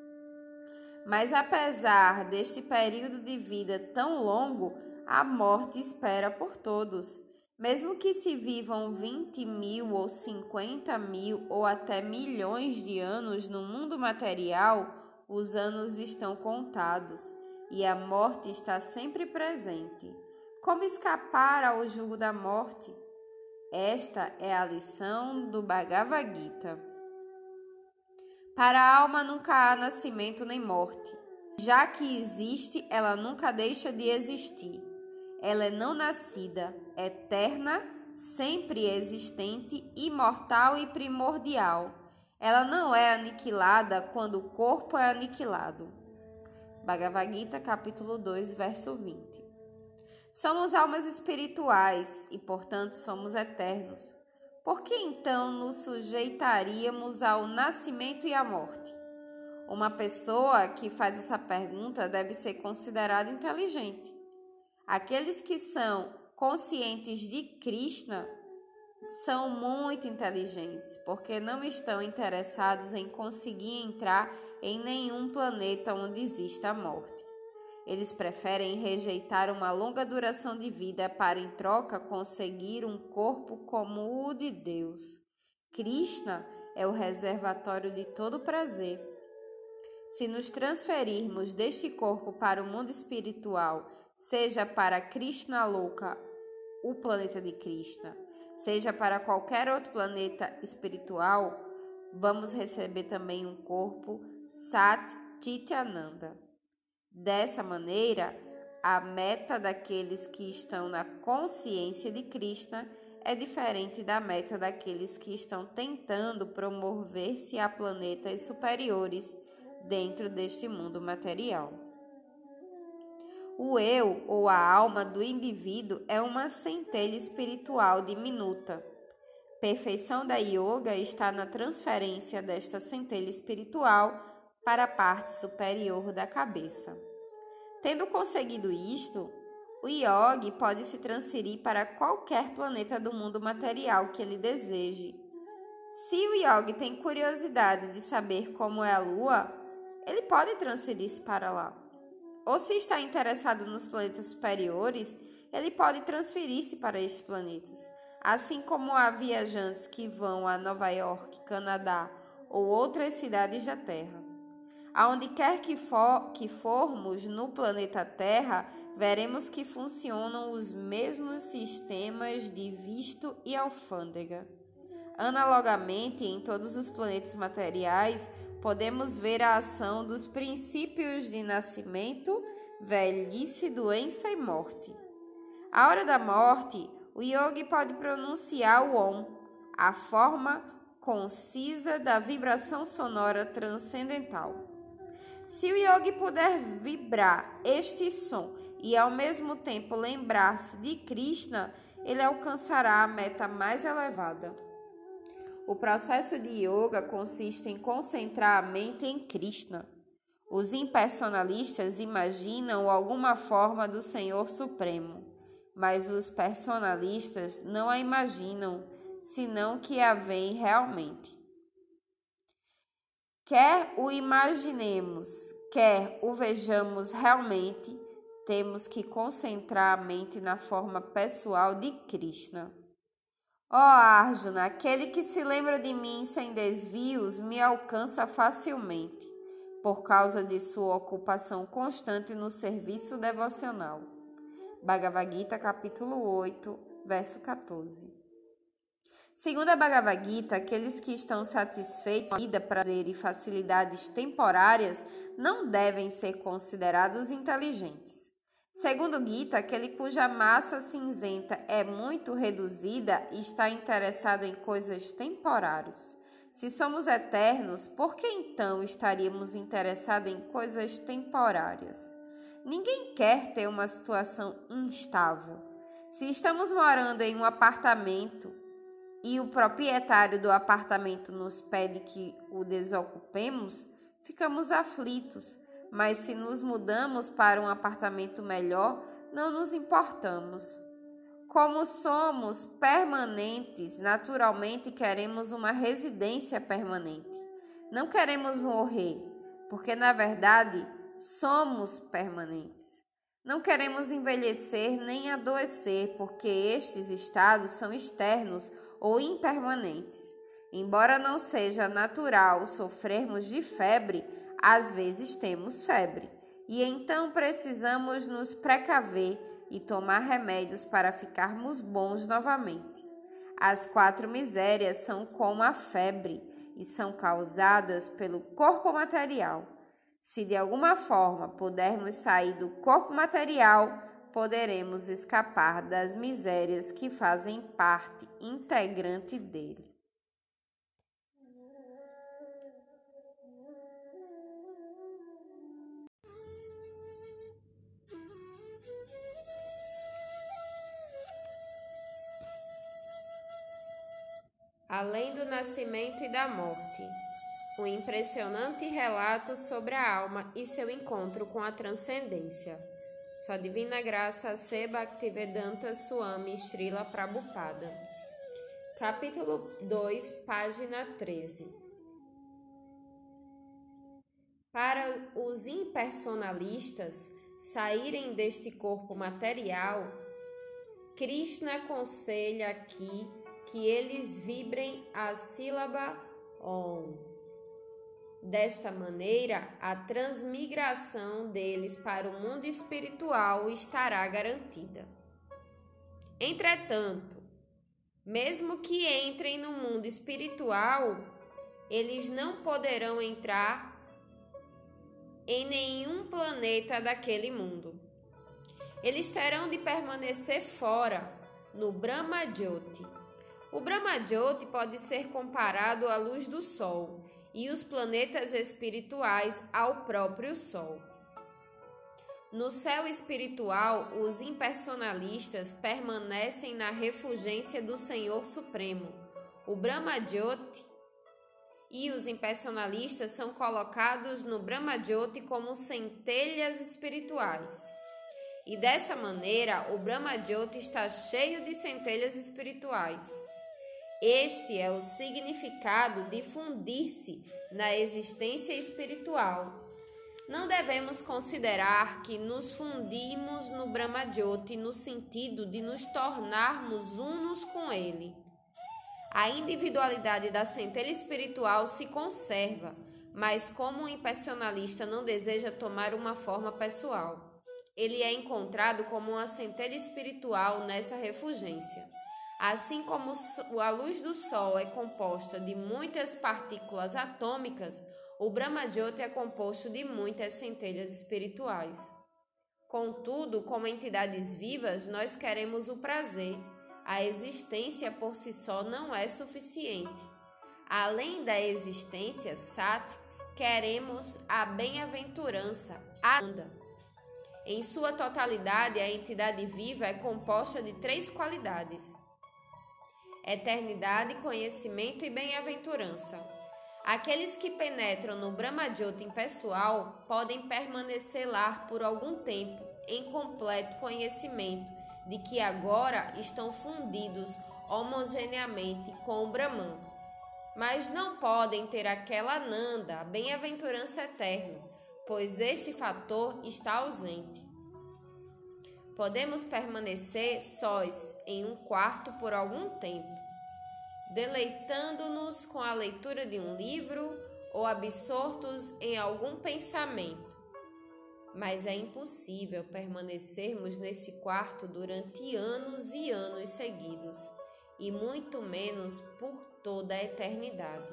Mas apesar deste período de vida tão longo, a morte espera por todos. Mesmo que se vivam 20 mil ou 50 mil ou até milhões de anos no mundo material, os anos estão contados e a morte está sempre presente. Como escapar ao jugo da morte? Esta é a lição do Bhagavad Gita. Para a alma nunca há nascimento nem morte. Já que existe, ela nunca deixa de existir. Ela é não nascida, eterna, sempre existente, imortal e primordial. Ela não é aniquilada quando o corpo é aniquilado. Bhagavad Gita, capítulo 2, verso 20. Somos almas espirituais e, portanto, somos eternos. Por que então nos sujeitaríamos ao nascimento e à morte? Uma pessoa que faz essa pergunta deve ser considerada inteligente. Aqueles que são conscientes de Krishna são muito inteligentes, porque não estão interessados em conseguir entrar em nenhum planeta onde exista a morte. Eles preferem rejeitar uma longa duração de vida para, em troca, conseguir um corpo como o de Deus. Krishna é o reservatório de todo prazer. Se nos transferirmos deste corpo para o mundo espiritual, seja para Krishna Loka, o planeta de Krishna, seja para qualquer outro planeta espiritual, vamos receber também um corpo Sat Chityananda. Dessa maneira, a meta daqueles que estão na consciência de Krishna é diferente da meta daqueles que estão tentando promover-se a planetas superiores dentro deste mundo material. O eu ou a alma do indivíduo é uma centelha espiritual diminuta. Perfeição da yoga está na transferência desta centelha espiritual para a parte superior da cabeça. Tendo conseguido isto, o yogi pode se transferir para qualquer planeta do mundo material que ele deseje. Se o yogi tem curiosidade de saber como é a lua, ele pode transferir-se para lá. Ou se está interessado nos planetas superiores, ele pode transferir-se para estes planetas. Assim como há viajantes que vão a Nova York, Canadá ou outras cidades da Terra. Aonde quer que, for, que formos no planeta Terra, veremos que funcionam os mesmos sistemas de visto e alfândega. Analogamente, em todos os planetas materiais, podemos ver a ação dos princípios de nascimento, velhice, doença e morte. À hora da morte, o yogi pode pronunciar o Om, a forma concisa da vibração sonora transcendental. Se o yogi puder vibrar este som e ao mesmo tempo lembrar-se de Krishna, ele alcançará a meta mais elevada. O processo de yoga consiste em concentrar a mente em Krishna. Os impersonalistas imaginam alguma forma do Senhor Supremo, mas os personalistas não a imaginam, senão que a veem realmente. Quer o imaginemos, quer o vejamos realmente, temos que concentrar a mente na forma pessoal de Krishna. Ó oh, Arjuna, aquele que se lembra de mim sem desvios me alcança facilmente, por causa de sua ocupação constante no serviço devocional. Bhagavad Gita, capítulo 8, verso 14. Segundo a Bhagavad Gita, aqueles que estão satisfeitos com vida, prazer e facilidades temporárias não devem ser considerados inteligentes. Segundo Gita, aquele cuja massa cinzenta é muito reduzida está interessado em coisas temporárias. Se somos eternos, por que então estaríamos interessados em coisas temporárias? Ninguém quer ter uma situação instável. Se estamos morando em um apartamento e o proprietário do apartamento nos pede que o desocupemos, ficamos aflitos. Mas se nos mudamos para um apartamento melhor, não nos importamos. Como somos permanentes, naturalmente queremos uma residência permanente. Não queremos morrer, porque na verdade somos permanentes. Não queremos envelhecer nem adoecer, porque estes estados são externos ou impermanentes. Embora não seja natural sofrermos de febre, às vezes temos febre, e então precisamos nos precaver e tomar remédios para ficarmos bons novamente. As quatro misérias são como a febre e são causadas pelo corpo material. Se de alguma forma pudermos sair do corpo material, poderemos escapar das misérias que fazem parte integrante dele. Além do nascimento e da morte. Um impressionante relato sobre a alma e seu encontro com a transcendência. Sua Divina Graça Se Bhaktivedanta Swami Srila Prabhupada. Capítulo 2, página 13. Para os impersonalistas saírem deste corpo material, Krishna aconselha aqui que eles vibrem a sílaba Om. Desta maneira, a transmigração deles para o mundo espiritual estará garantida. Entretanto, mesmo que entrem no mundo espiritual, eles não poderão entrar em nenhum planeta daquele mundo. Eles terão de permanecer fora, no Brahma Jyoti o Brahmajyoti pode ser comparado à luz do Sol e os planetas espirituais ao próprio Sol. No céu espiritual, os impersonalistas permanecem na refugência do Senhor Supremo, o Brahmajyoti, e os impersonalistas são colocados no Brahmajyoti como centelhas espirituais. E dessa maneira, o Brahmajyoti está cheio de centelhas espirituais. Este é o significado de fundir-se na existência espiritual. Não devemos considerar que nos fundimos no Brahmajyoti no sentido de nos tornarmos unos com ele. A individualidade da centelha espiritual se conserva, mas como o impersonalista não deseja tomar uma forma pessoal, ele é encontrado como uma centelha espiritual nessa refugência. Assim como a luz do Sol é composta de muitas partículas atômicas, o Brahmajyoti é composto de muitas centelhas espirituais. Contudo, como entidades vivas, nós queremos o prazer. A existência por si só não é suficiente. Além da existência, Sat, queremos a bem-aventurança, Ananda. Em sua totalidade, a entidade viva é composta de três qualidades: eternidade, conhecimento e bem-aventurança. Aqueles que penetram no Brahmajyoti impessoal podem permanecer lá por algum tempo em completo conhecimento de que agora estão fundidos homogeneamente com o Brahman. Mas não podem ter aquela Nanda, a bem-aventurança eterna, pois este fator está ausente. Podemos permanecer sós em um quarto por algum tempo, deleitando-nos com a leitura de um livro ou absortos em algum pensamento. Mas é impossível permanecermos neste quarto durante anos e anos seguidos. e muito menos por toda a eternidade.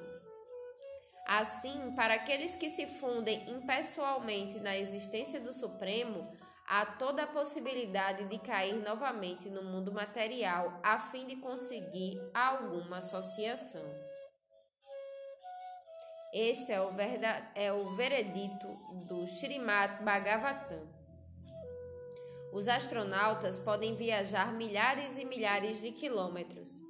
Assim, para aqueles que se fundem impessoalmente na existência do Supremo, há toda a possibilidade de cair novamente no mundo material a fim de conseguir alguma associação. Este é o, é o veredito do Srimad Bhagavatam. Os astronautas podem viajar milhares e milhares de quilômetros,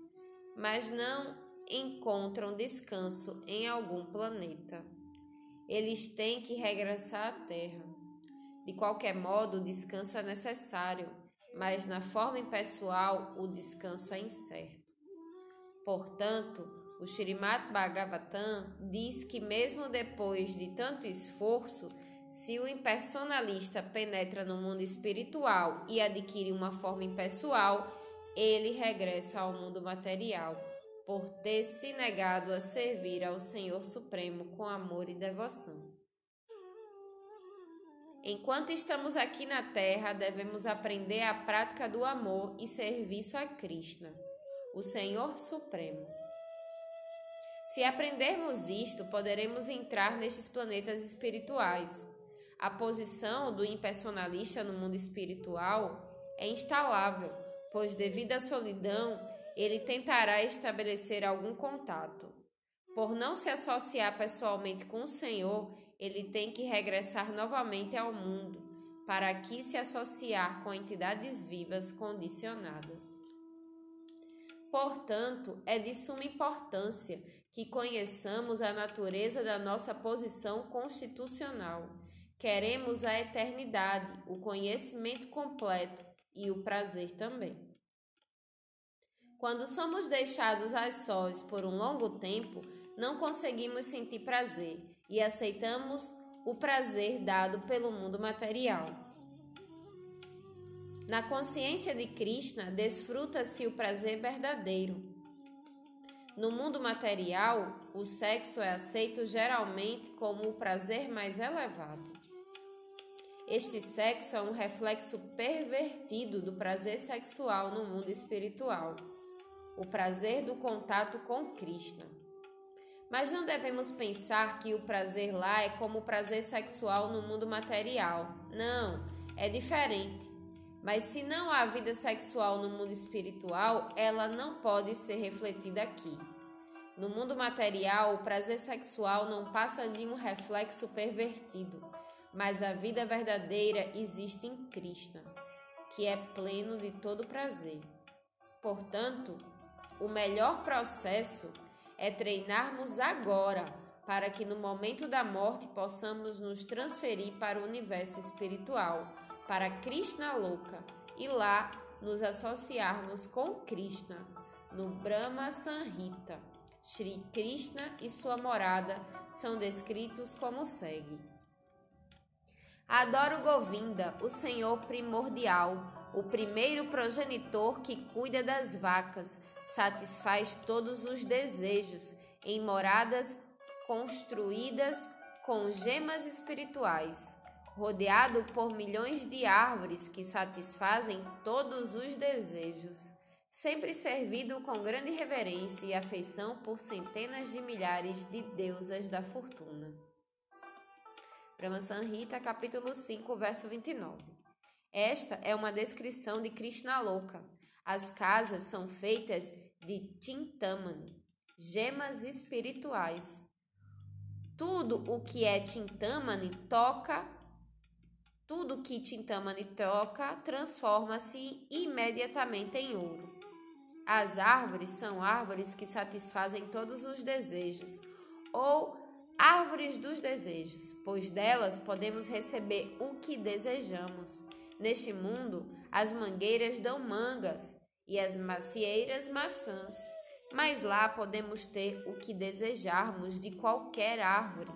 mas não encontram descanso em algum planeta. Eles têm que regressar à Terra. De qualquer modo, o descanso é necessário, mas na forma impessoal, o descanso é incerto. Portanto, o Srimad Bhagavatam diz que, mesmo depois de tanto esforço, se o impersonalista penetra no mundo espiritual e adquire uma forma impessoal, ele regressa ao mundo material, por ter se negado a servir ao Senhor Supremo com amor e devoção. Enquanto estamos aqui na Terra, devemos aprender a prática do amor e serviço a Krishna, o Senhor Supremo. Se aprendermos isto, poderemos entrar nestes planetas espirituais. A posição do impersonalista no mundo espiritual é instalável, pois, devido à solidão, ele tentará estabelecer algum contato. Por não se associar pessoalmente com o Senhor, ele tem que regressar novamente ao mundo, para aqui se associar com entidades vivas condicionadas. Portanto, é de suma importância que conheçamos a natureza da nossa posição constitucional. Queremos a eternidade, o conhecimento completo e o prazer também. Quando somos deixados às sós por um longo tempo, não conseguimos sentir prazer e aceitamos o prazer dado pelo mundo material. Na consciência de Krishna, desfruta-se o prazer verdadeiro. No mundo material, o sexo é aceito geralmente como o prazer mais elevado. Este sexo é um reflexo pervertido do prazer sexual no mundo espiritual, o prazer do contato com Krishna. Mas não devemos pensar que o prazer lá é como o prazer sexual no mundo material. Não, é diferente. Mas se não há vida sexual no mundo espiritual, ela não pode ser refletida aqui. No mundo material, o prazer sexual não passa de um reflexo pervertido, mas a vida verdadeira existe em Krishna, que é pleno de todo prazer. Portanto, o melhor processo é treinarmos agora, para que no momento da morte possamos nos transferir para o universo espiritual para Krishna Loka e lá nos associarmos com Krishna no Brahma Sanhita. Shri Krishna e sua morada são descritos como segue: Adoro Govinda, o Senhor primordial, o primeiro progenitor que cuida das vacas, satisfaz todos os desejos em moradas construídas com gemas espirituais rodeado por milhões de árvores que satisfazem todos os desejos, sempre servido com grande reverência e afeição por centenas de milhares de deusas da fortuna. Brahma Sanhita, capítulo 5, verso 29. Esta é uma descrição de Krishna Loka. As casas são feitas de Tintamani, gemas espirituais. Tudo o que é Tintamani toca tudo que Tintamani toca transforma-se imediatamente em ouro. As árvores são árvores que satisfazem todos os desejos, ou árvores dos desejos, pois delas podemos receber o que desejamos. Neste mundo, as mangueiras dão mangas e as macieiras maçãs, mas lá podemos ter o que desejarmos de qualquer árvore.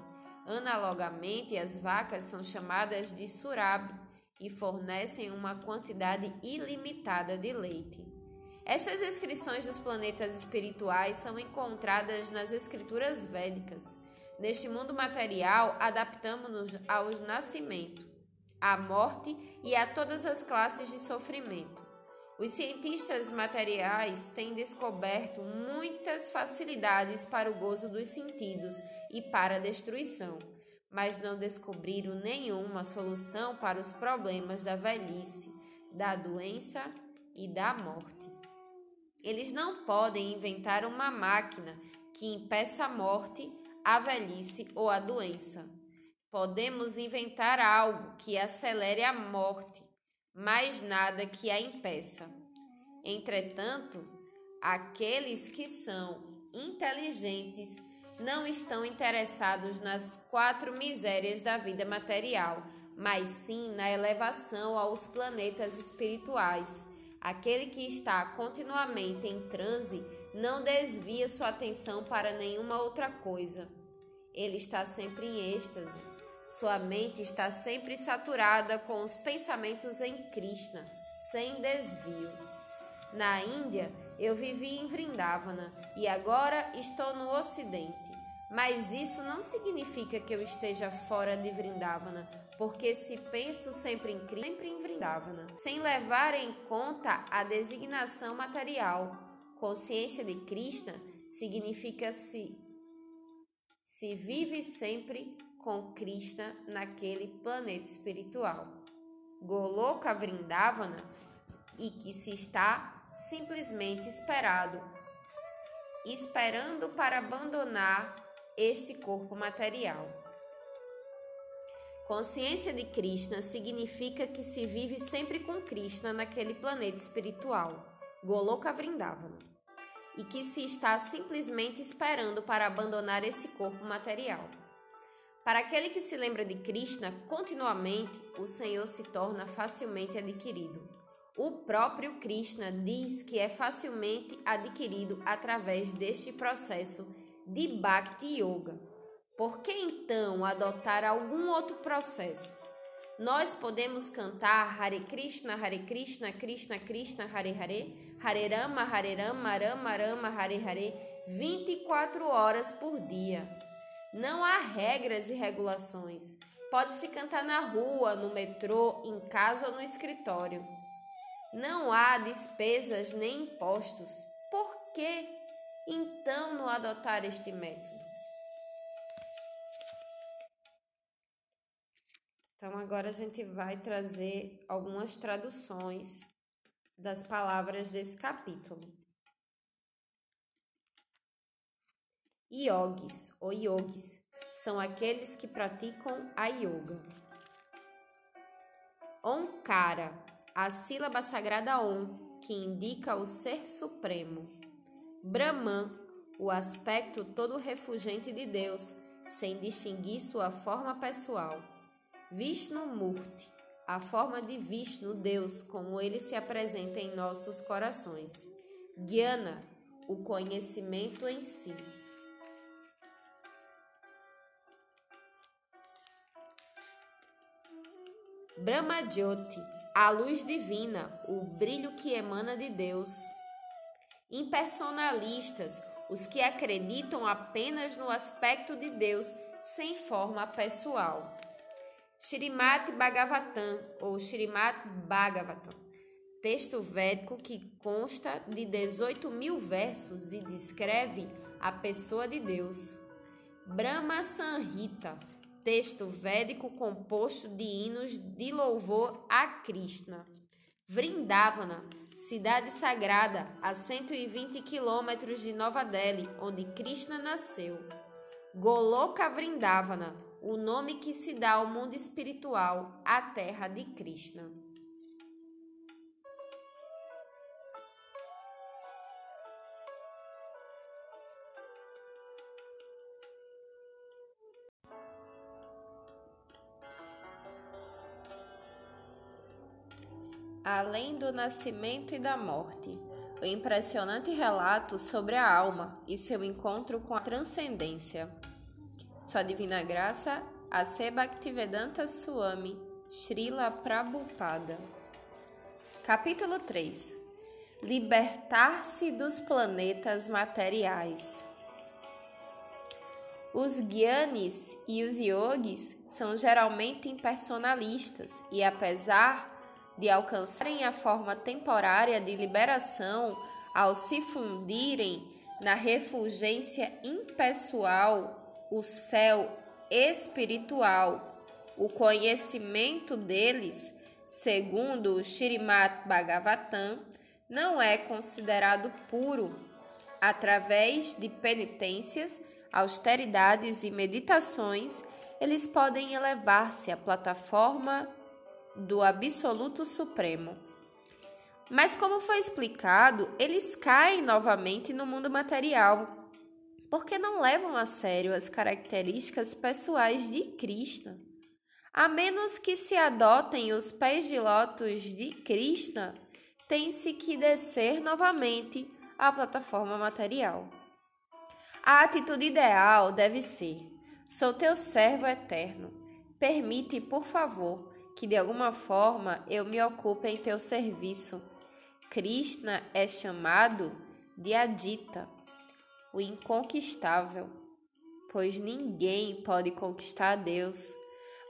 Analogamente, as vacas são chamadas de surabi e fornecem uma quantidade ilimitada de leite. Estas descrições dos planetas espirituais são encontradas nas escrituras védicas. Neste mundo material, adaptamos-nos ao nascimento, à morte e a todas as classes de sofrimento. Os cientistas materiais têm descoberto muitas facilidades para o gozo dos sentidos e para a destruição, mas não descobriram nenhuma solução para os problemas da velhice, da doença e da morte. Eles não podem inventar uma máquina que impeça a morte, a velhice ou a doença. Podemos inventar algo que acelere a morte, mas nada que a impeça. Entretanto, aqueles que são inteligentes não estão interessados nas quatro misérias da vida material, mas sim na elevação aos planetas espirituais. Aquele que está continuamente em transe não desvia sua atenção para nenhuma outra coisa. Ele está sempre em êxtase. Sua mente está sempre saturada com os pensamentos em Krishna, sem desvio. Na Índia, eu vivi em Vrindavana e agora estou no Ocidente. Mas isso não significa que eu esteja fora de Vrindavana, porque se penso sempre em Krishna, sempre em Vrindavana, sem levar em conta a designação material. Consciência de Krishna significa se se vive sempre com Krishna naquele planeta espiritual. Goloka Vrindavana e que se está simplesmente esperado, esperando para abandonar este corpo material. Consciência de Krishna significa que se vive sempre com Krishna naquele planeta espiritual, Goloka Vrindavana, e que se está simplesmente esperando para abandonar esse corpo material. Para aquele que se lembra de Krishna continuamente, o Senhor se torna facilmente adquirido. O próprio Krishna diz que é facilmente adquirido através deste processo de Bhakti Yoga. Por que então adotar algum outro processo? Nós podemos cantar Hare Krishna, Hare Krishna, Krishna Krishna, Hare Hare, Hare Rama, Hare Rama, Rama Rama, Hare Hare, 24 horas por dia. Não há regras e regulações. Pode-se cantar na rua, no metrô, em casa ou no escritório. Não há despesas nem impostos. Por que então não adotar este método? Então, agora a gente vai trazer algumas traduções das palavras desse capítulo. Yogis ou yogis são aqueles que praticam a yoga. Onkara, a sílaba sagrada Om, que indica o ser supremo. Brahman, o aspecto todo refugente de Deus, sem distinguir sua forma pessoal. Vishnu Murti, a forma de Vishnu, Deus, como ele se apresenta em nossos corações. Gyana, o conhecimento em si. Brahmajyoti, a luz divina, o brilho que emana de Deus. Impersonalistas, os que acreditam apenas no aspecto de Deus sem forma pessoal. Shrimad Bhagavatam ou Shrimad Bhagavatam, texto védico que consta de 18 mil versos e descreve a pessoa de Deus. Brahma Sanhita, texto védico composto de hinos de louvor a Krishna. Vrindavana, cidade sagrada a 120 quilômetros de Nova Delhi, onde Krishna nasceu. Goloka Vrindavana, o nome que se dá ao mundo espiritual, a terra de Krishna. Além do nascimento e da morte, o impressionante relato sobre a alma e seu encontro com a transcendência. Sua divina graça, a Bhaktivedanta Swami, Srila Prabhupada. Capítulo 3 Libertar-se dos planetas materiais. Os gyanis e os yogis são geralmente impersonalistas e, apesar de alcançarem a forma temporária de liberação ao se fundirem na refulgência impessoal, o céu espiritual, o conhecimento deles, segundo o Shrimat Bhagavatam, não é considerado puro. Através de penitências, austeridades e meditações, eles podem elevar-se à plataforma do Absoluto Supremo. Mas, como foi explicado, eles caem novamente no mundo material, porque não levam a sério as características pessoais de Krishna. A menos que se adotem os pés de lótus de Krishna, tem-se que descer novamente à plataforma material. A atitude ideal deve ser: sou teu servo eterno. Permite, por favor, que de alguma forma eu me ocupe em teu serviço. Krishna é chamado de Adita, o inconquistável, pois ninguém pode conquistar Deus.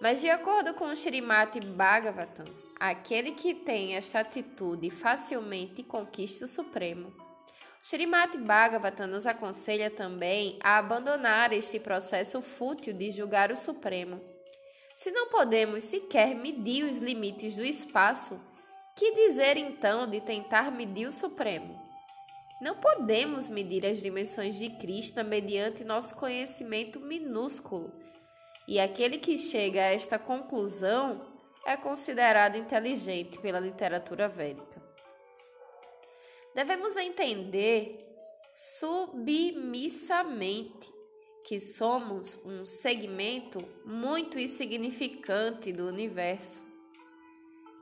Mas de acordo com o Srimati Bhagavatam, aquele que tem esta atitude facilmente conquista o Supremo. Srimati Bhagavatam nos aconselha também a abandonar este processo fútil de julgar o Supremo se não podemos sequer medir os limites do espaço, que dizer então de tentar medir o Supremo? Não podemos medir as dimensões de Cristo mediante nosso conhecimento minúsculo, e aquele que chega a esta conclusão é considerado inteligente pela literatura védica. Devemos entender submissamente que somos um segmento muito insignificante do universo.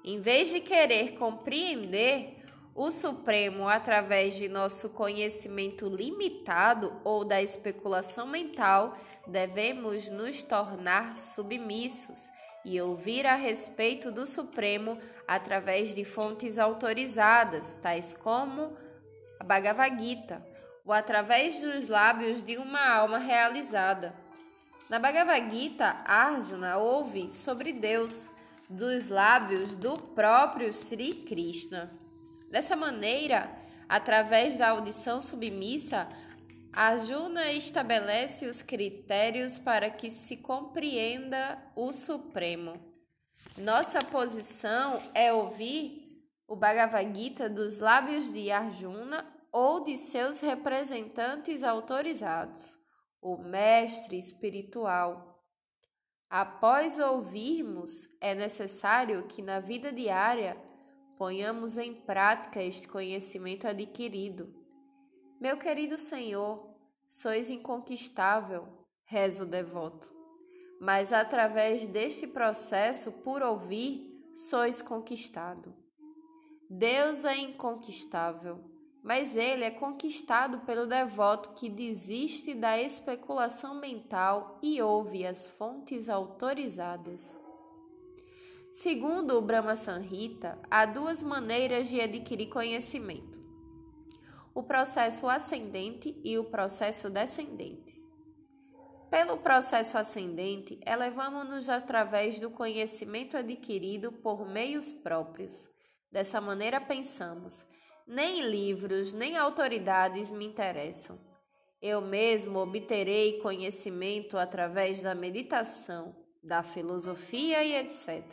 Em vez de querer compreender o Supremo através de nosso conhecimento limitado ou da especulação mental, devemos nos tornar submissos e ouvir a respeito do Supremo através de fontes autorizadas, tais como a Bhagavad Gita, ou através dos lábios de uma alma realizada. Na Bhagavad Gita, Arjuna ouve sobre Deus dos lábios do próprio Sri Krishna. Dessa maneira, através da audição submissa, Arjuna estabelece os critérios para que se compreenda o Supremo. Nossa posição é ouvir o Bhagavad Gita dos lábios de Arjuna ou de seus representantes autorizados, o mestre espiritual. Após ouvirmos, é necessário que na vida diária ponhamos em prática este conhecimento adquirido. Meu querido Senhor, sois inconquistável, reza o devoto, mas através deste processo, por ouvir, sois conquistado. Deus é inconquistável mas ele é conquistado pelo devoto que desiste da especulação mental e ouve as fontes autorizadas. Segundo o Brahma Sanhita, há duas maneiras de adquirir conhecimento: o processo ascendente e o processo descendente. Pelo processo ascendente, elevamos-nos através do conhecimento adquirido por meios próprios. Dessa maneira, pensamos nem livros, nem autoridades me interessam. Eu mesmo obterei conhecimento através da meditação, da filosofia e etc.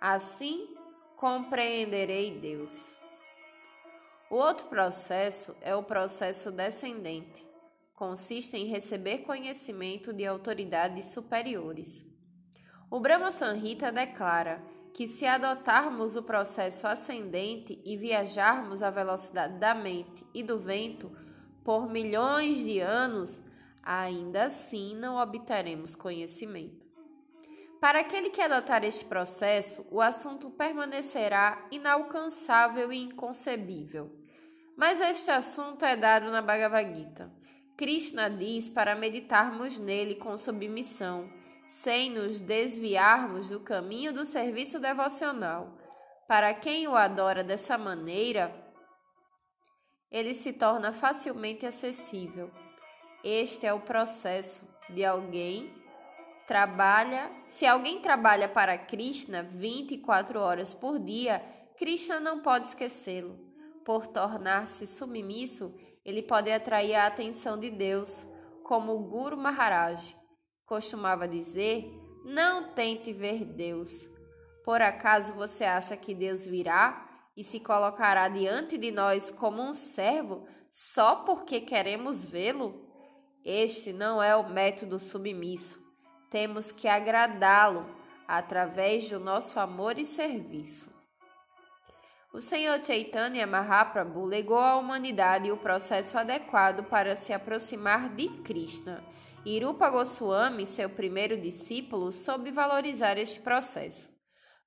Assim compreenderei Deus. O outro processo é o processo descendente. Consiste em receber conhecimento de autoridades superiores. O Brahma Sanhita declara que, se adotarmos o processo ascendente e viajarmos à velocidade da mente e do vento por milhões de anos, ainda assim não obteremos conhecimento. Para aquele que adotar este processo, o assunto permanecerá inalcançável e inconcebível. Mas este assunto é dado na Bhagavad Gita. Krishna diz para meditarmos nele com submissão sem nos desviarmos do caminho do serviço devocional. Para quem o adora dessa maneira, ele se torna facilmente acessível. Este é o processo de alguém trabalha, se alguém trabalha para Krishna 24 horas por dia, Krishna não pode esquecê-lo. Por tornar-se submisso, ele pode atrair a atenção de Deus, como o Guru Maharaj costumava dizer: Não tente ver Deus. Por acaso você acha que Deus virá e se colocará diante de nós como um servo só porque queremos vê-lo? Este não é o método submisso. Temos que agradá-lo através do nosso amor e serviço. O Senhor Chaitanya Mahaprabhu legou à humanidade o processo adequado para se aproximar de Krishna. E Rupa Goswami, seu primeiro discípulo, soube valorizar este processo.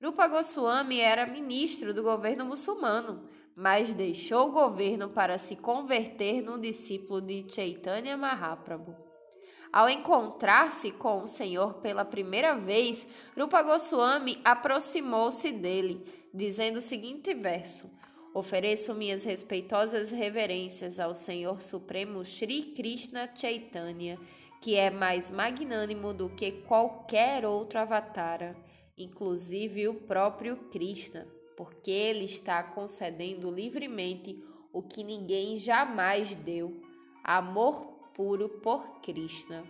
Rupa Goswami era ministro do governo muçulmano, mas deixou o governo para se converter num discípulo de Chaitanya Mahaprabhu. Ao encontrar-se com o Senhor pela primeira vez, Rupa Goswami aproximou-se dele, dizendo o seguinte verso: Ofereço minhas respeitosas reverências ao Senhor Supremo Sri Krishna Chaitanya, que é mais magnânimo do que qualquer outro avatara, inclusive o próprio Krishna porque ele está concedendo livremente o que ninguém jamais deu, amor puro por Krishna.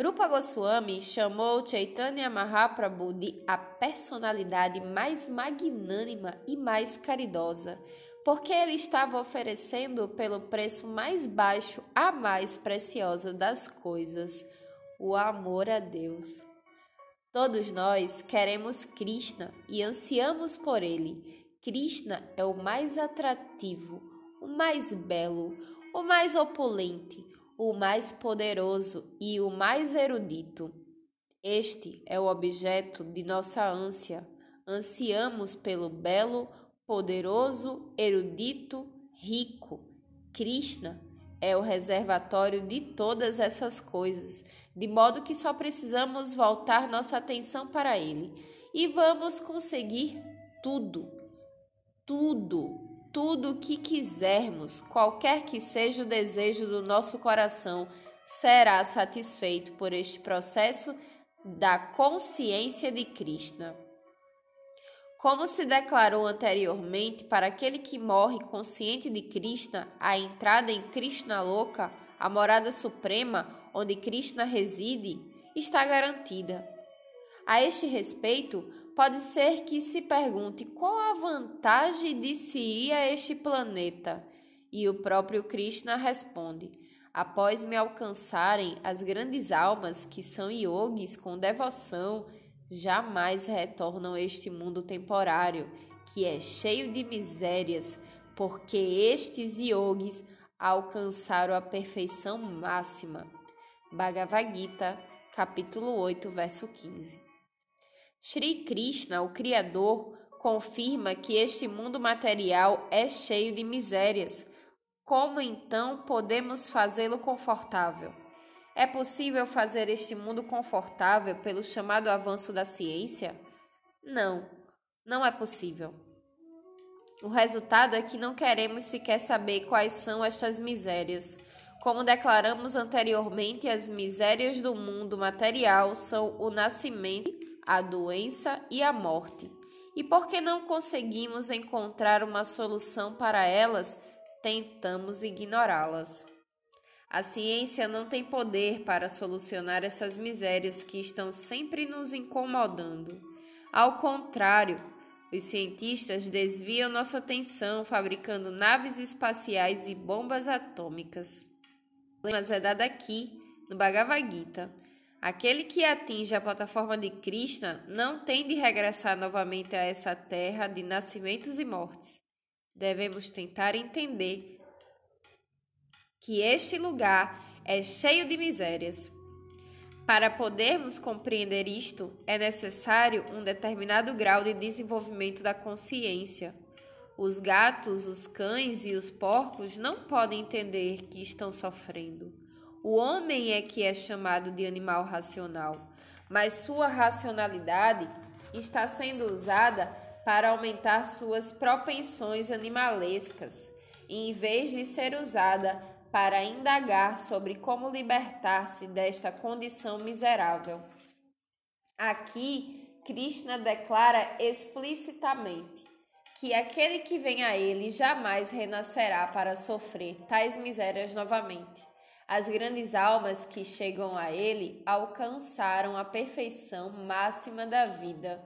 Rupa Goswami chamou Chaitanya Mahaprabhu de a personalidade mais magnânima e mais caridosa, porque ele estava oferecendo pelo preço mais baixo a mais preciosa das coisas, o amor a Deus. Todos nós queremos Krishna e ansiamos por ele. Krishna é o mais atrativo, o mais belo, o mais opulente, o mais poderoso e o mais erudito. Este é o objeto de nossa ânsia. Ansiamos pelo belo, poderoso, erudito, rico. Krishna é o reservatório de todas essas coisas de modo que só precisamos voltar nossa atenção para Ele e vamos conseguir tudo, tudo, tudo o que quisermos, qualquer que seja o desejo do nosso coração, será satisfeito por este processo da consciência de Krishna. Como se declarou anteriormente, para aquele que morre consciente de Krishna, a entrada em Krishna Loka, a morada suprema, onde Krishna reside, está garantida. A este respeito, pode ser que se pergunte qual a vantagem de se ir a este planeta. E o próprio Krishna responde: Após me alcançarem as grandes almas que são yogis com devoção, jamais retornam a este mundo temporário, que é cheio de misérias, porque estes yogis alcançaram a perfeição máxima. Bhagavad Gita, capítulo 8, verso 15. Shri Krishna, o Criador, confirma que este mundo material é cheio de misérias. Como então podemos fazê-lo confortável? É possível fazer este mundo confortável pelo chamado avanço da ciência? Não, não é possível. O resultado é que não queremos sequer saber quais são estas misérias. Como declaramos anteriormente, as misérias do mundo material são o nascimento, a doença e a morte. E porque não conseguimos encontrar uma solução para elas, tentamos ignorá-las. A ciência não tem poder para solucionar essas misérias que estão sempre nos incomodando. Ao contrário, os cientistas desviam nossa atenção fabricando naves espaciais e bombas atômicas mas é dado aqui no Bhagavad Gita. Aquele que atinge a plataforma de Krishna não tem de regressar novamente a essa terra de nascimentos e mortes. Devemos tentar entender que este lugar é cheio de misérias. Para podermos compreender isto, é necessário um determinado grau de desenvolvimento da consciência os gatos, os cães e os porcos não podem entender que estão sofrendo. O homem é que é chamado de animal racional, mas sua racionalidade está sendo usada para aumentar suas propensões animalescas, em vez de ser usada para indagar sobre como libertar-se desta condição miserável. Aqui, Krishna declara explicitamente que aquele que vem a ele jamais renascerá para sofrer tais misérias novamente. As grandes almas que chegam a ele alcançaram a perfeição máxima da vida,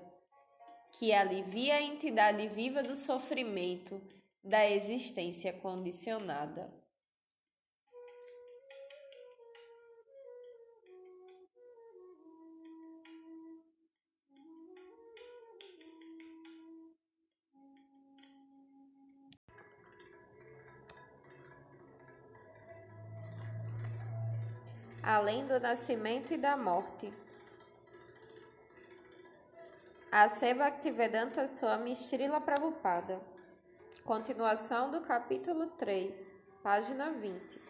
que alivia a entidade viva do sofrimento da existência condicionada. Além do nascimento e da morte. A Bhaktivedanta Swami Srila Prabhupada. Continuação do capítulo 3, página 20.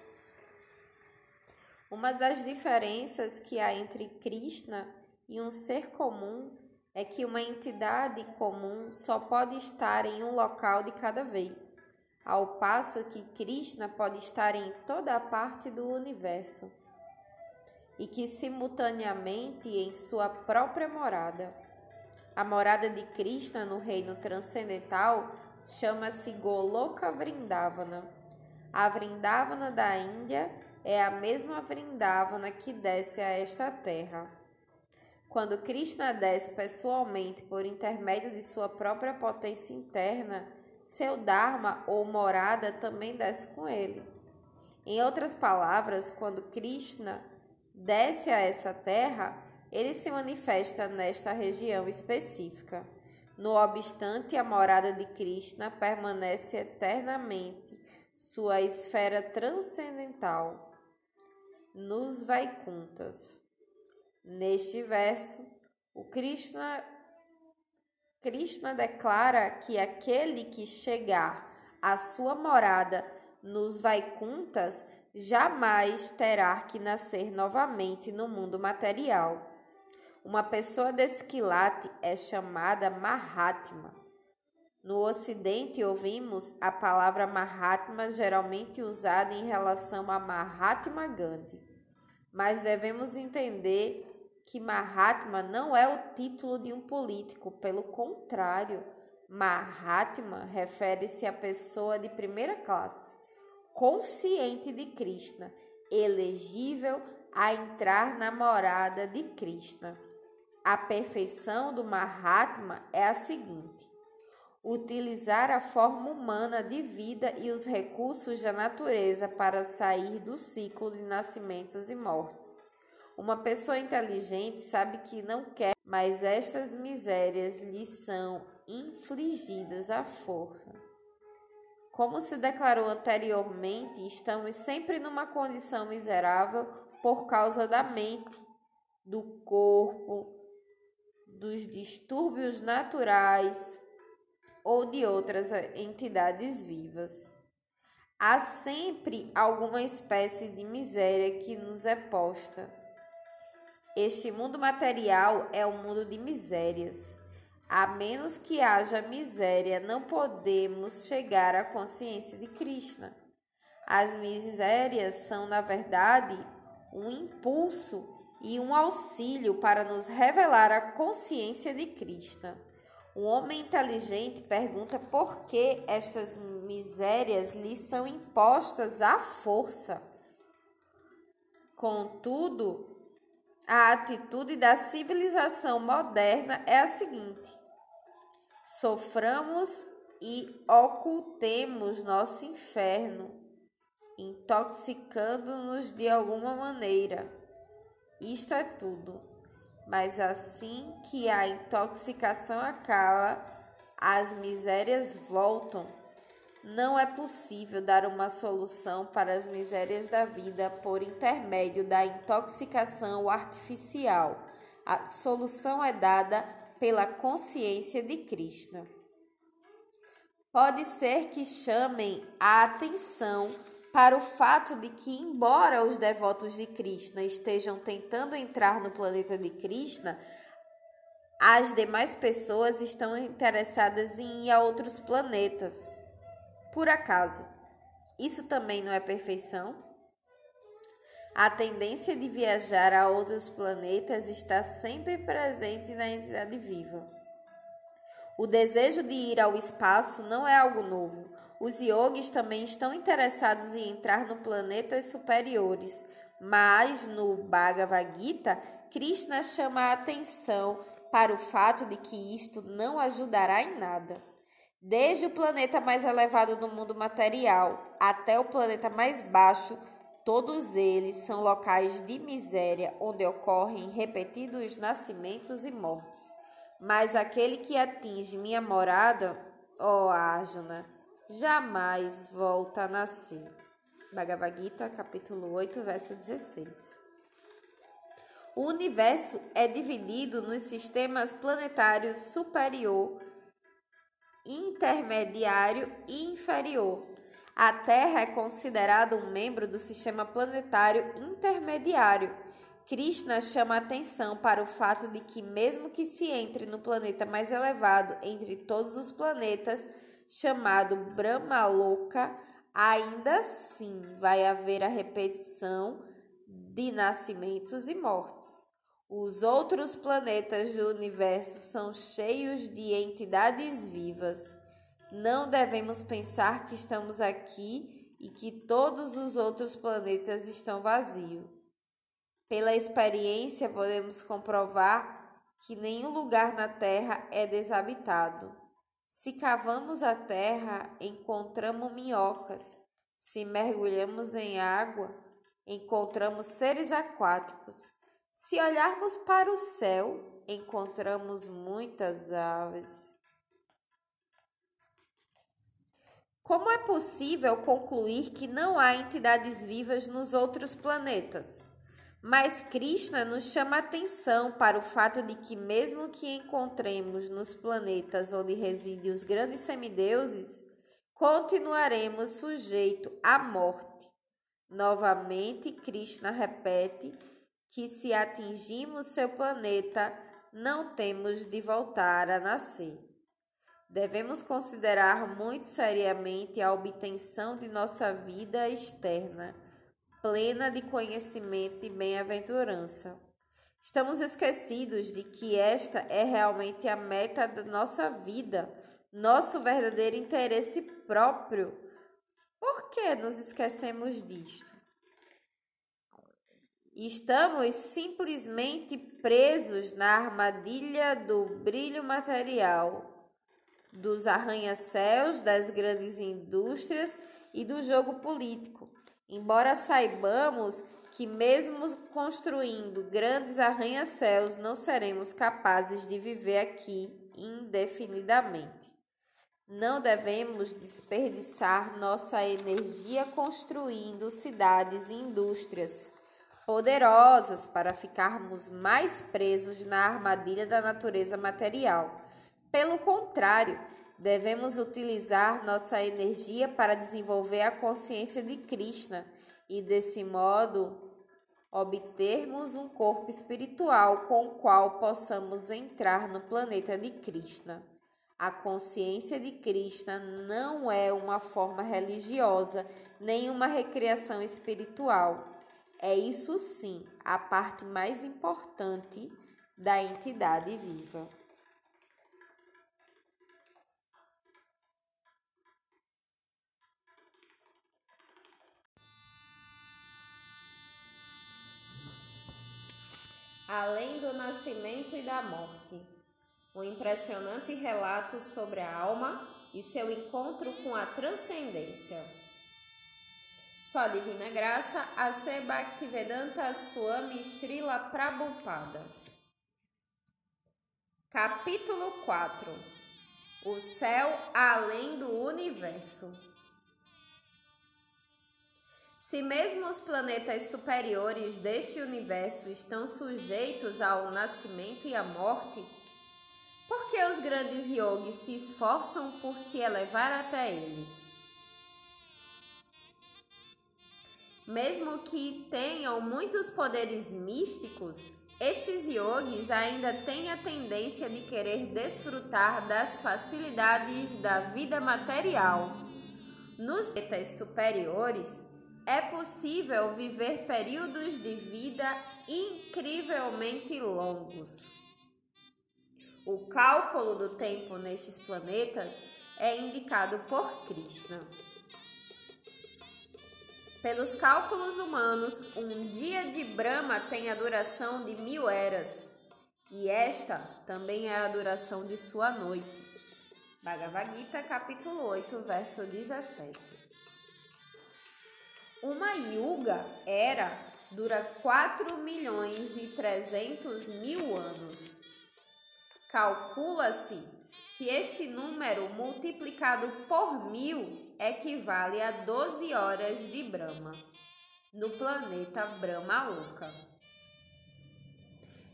Uma das diferenças que há entre Krishna e um ser comum é que uma entidade comum só pode estar em um local de cada vez, ao passo que Krishna pode estar em toda a parte do universo e que simultaneamente em sua própria morada. A morada de Krishna no reino transcendental chama-se Goloka Vrindavana. A Vrindavana da Índia é a mesma Vrindavana que desce a esta terra. Quando Krishna desce pessoalmente por intermédio de sua própria potência interna, seu Dharma ou morada também desce com ele. Em outras palavras, quando Krishna desce a essa terra, ele se manifesta nesta região específica. No obstante, a morada de Krishna permanece eternamente sua esfera transcendental nos Vaikuntas. Neste verso, o Krishna Krishna declara que aquele que chegar à sua morada nos Vaikuntas jamais terá que nascer novamente no mundo material. Uma pessoa desse quilate é chamada Mahatma. No Ocidente, ouvimos a palavra Mahatma geralmente usada em relação a Mahatma Gandhi, mas devemos entender que Mahatma não é o título de um político, pelo contrário, Mahatma refere-se à pessoa de primeira classe consciente de Krishna, elegível a entrar na morada de Krishna. A perfeição do Mahatma é a seguinte: utilizar a forma humana de vida e os recursos da natureza para sair do ciclo de nascimentos e mortes. Uma pessoa inteligente sabe que não quer, mas estas misérias lhe são infligidas à força. Como se declarou anteriormente, estamos sempre numa condição miserável por causa da mente, do corpo, dos distúrbios naturais ou de outras entidades vivas. Há sempre alguma espécie de miséria que nos é posta. Este mundo material é um mundo de misérias. A menos que haja miséria, não podemos chegar à consciência de Krishna. As misérias são, na verdade, um impulso e um auxílio para nos revelar a consciência de Krishna. Um homem inteligente pergunta por que estas misérias lhe são impostas à força. Contudo, a atitude da civilização moderna é a seguinte: soframos e ocultemos nosso inferno, intoxicando-nos de alguma maneira. Isto é tudo. Mas assim que a intoxicação acaba, as misérias voltam. Não é possível dar uma solução para as misérias da vida por intermédio da intoxicação artificial. A solução é dada pela consciência de Krishna. Pode ser que chamem a atenção para o fato de que, embora os devotos de Krishna estejam tentando entrar no planeta de Krishna, as demais pessoas estão interessadas em ir a outros planetas. Por acaso, isso também não é perfeição? A tendência de viajar a outros planetas está sempre presente na entidade viva. O desejo de ir ao espaço não é algo novo. Os yogis também estão interessados em entrar no planetas superiores, mas no Bhagavad Gita, Krishna chama a atenção para o fato de que isto não ajudará em nada. Desde o planeta mais elevado do mundo material até o planeta mais baixo, todos eles são locais de miséria onde ocorrem repetidos nascimentos e mortes. Mas aquele que atinge minha morada, ó Arjuna, jamais volta a nascer. Bhagavad Gita, capítulo 8, verso 16. O universo é dividido nos sistemas planetários superior, intermediário e inferior. A Terra é considerada um membro do sistema planetário intermediário Krishna chama atenção para o fato de que, mesmo que se entre no planeta mais elevado entre todos os planetas, chamado Brahmaloka, ainda assim vai haver a repetição de nascimentos e mortes. Os outros planetas do universo são cheios de entidades vivas. Não devemos pensar que estamos aqui e que todos os outros planetas estão vazios. Pela experiência, podemos comprovar que nenhum lugar na Terra é desabitado. Se cavamos a terra, encontramos minhocas. Se mergulhamos em água, encontramos seres aquáticos. Se olharmos para o céu, encontramos muitas aves. Como é possível concluir que não há entidades vivas nos outros planetas? Mas Krishna nos chama atenção para o fato de que, mesmo que encontremos nos planetas onde residem os grandes semideuses, continuaremos sujeitos à morte. Novamente, Krishna repete que se atingimos seu planeta, não temos de voltar a nascer. Devemos considerar muito seriamente a obtenção de nossa vida externa plena de conhecimento e bem-aventurança. Estamos esquecidos de que esta é realmente a meta da nossa vida, nosso verdadeiro interesse próprio. Por que nos esquecemos disto? Estamos simplesmente presos na armadilha do brilho material, dos arranha-céus, das grandes indústrias e do jogo político. Embora saibamos que, mesmo construindo grandes arranha-céus, não seremos capazes de viver aqui indefinidamente. Não devemos desperdiçar nossa energia construindo cidades e indústrias poderosas para ficarmos mais presos na armadilha da natureza material. Pelo contrário, Devemos utilizar nossa energia para desenvolver a consciência de Krishna e, desse modo, obtermos um corpo espiritual com o qual possamos entrar no planeta de Krishna. A consciência de Krishna não é uma forma religiosa, nem uma recreação espiritual. É isso sim a parte mais importante da entidade viva. Além do nascimento e da morte. Um impressionante relato sobre a alma e seu encontro com a transcendência. Só Divina Graça, A.C. Bhaktivedanta Swami Srila Prabhupada. Capítulo 4 O céu além do universo. Se mesmo os planetas superiores deste universo estão sujeitos ao nascimento e à morte, por que os grandes yogis se esforçam por se elevar até eles? Mesmo que tenham muitos poderes místicos, estes yogis ainda têm a tendência de querer desfrutar das facilidades da vida material. Nos planetas superiores, é possível viver períodos de vida incrivelmente longos. O cálculo do tempo nestes planetas é indicado por Krishna. Pelos cálculos humanos, um dia de Brahma tem a duração de mil eras, e esta também é a duração de sua noite. Bhagavad Gita, capítulo 8, verso 17. Uma yuga era dura 4 milhões e 300 mil anos. Calcula-se que este número multiplicado por mil equivale a 12 horas de Brahma no planeta Brahma Louca.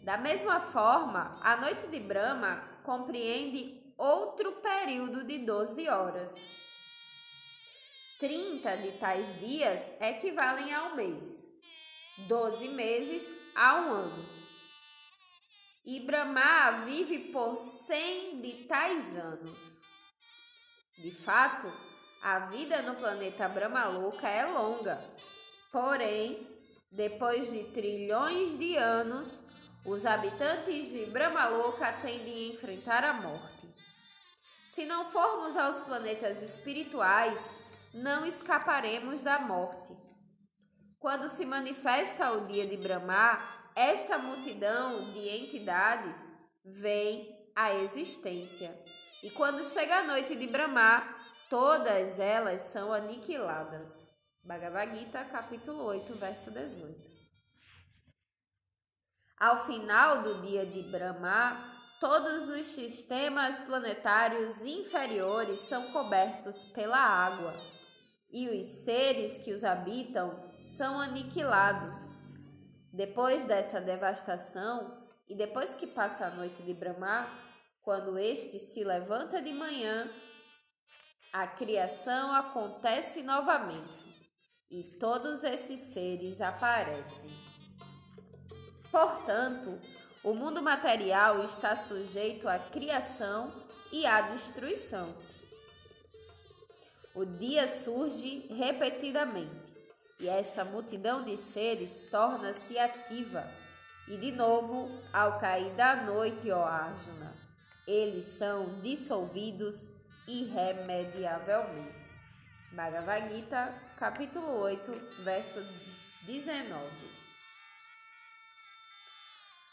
Da mesma forma, a noite de Brahma compreende outro período de 12 horas. 30 de tais dias equivalem a um mês, 12 meses a um ano. E Brahma vive por 100 de tais anos. De fato, a vida no planeta Brahmaluca é longa, porém, depois de trilhões de anos, os habitantes de Brahmaluca têm de enfrentar a morte. Se não formos aos planetas espirituais, não escaparemos da morte. Quando se manifesta o dia de Brahma, esta multidão de entidades vem à existência. E quando chega a noite de Brahma, todas elas são aniquiladas. Bhagavad Gita, capítulo 8, verso 18. Ao final do dia de Brahma, todos os sistemas planetários inferiores são cobertos pela água, e os seres que os habitam são aniquilados. Depois dessa devastação, e depois que passa a noite de Brahma, quando este se levanta de manhã, a criação acontece novamente e todos esses seres aparecem. Portanto, o mundo material está sujeito à criação e à destruição. O dia surge repetidamente e esta multidão de seres torna-se ativa. E de novo, ao cair da noite, ó Arjuna, eles são dissolvidos irremediavelmente. Bhagavad Gita, capítulo 8, verso 19.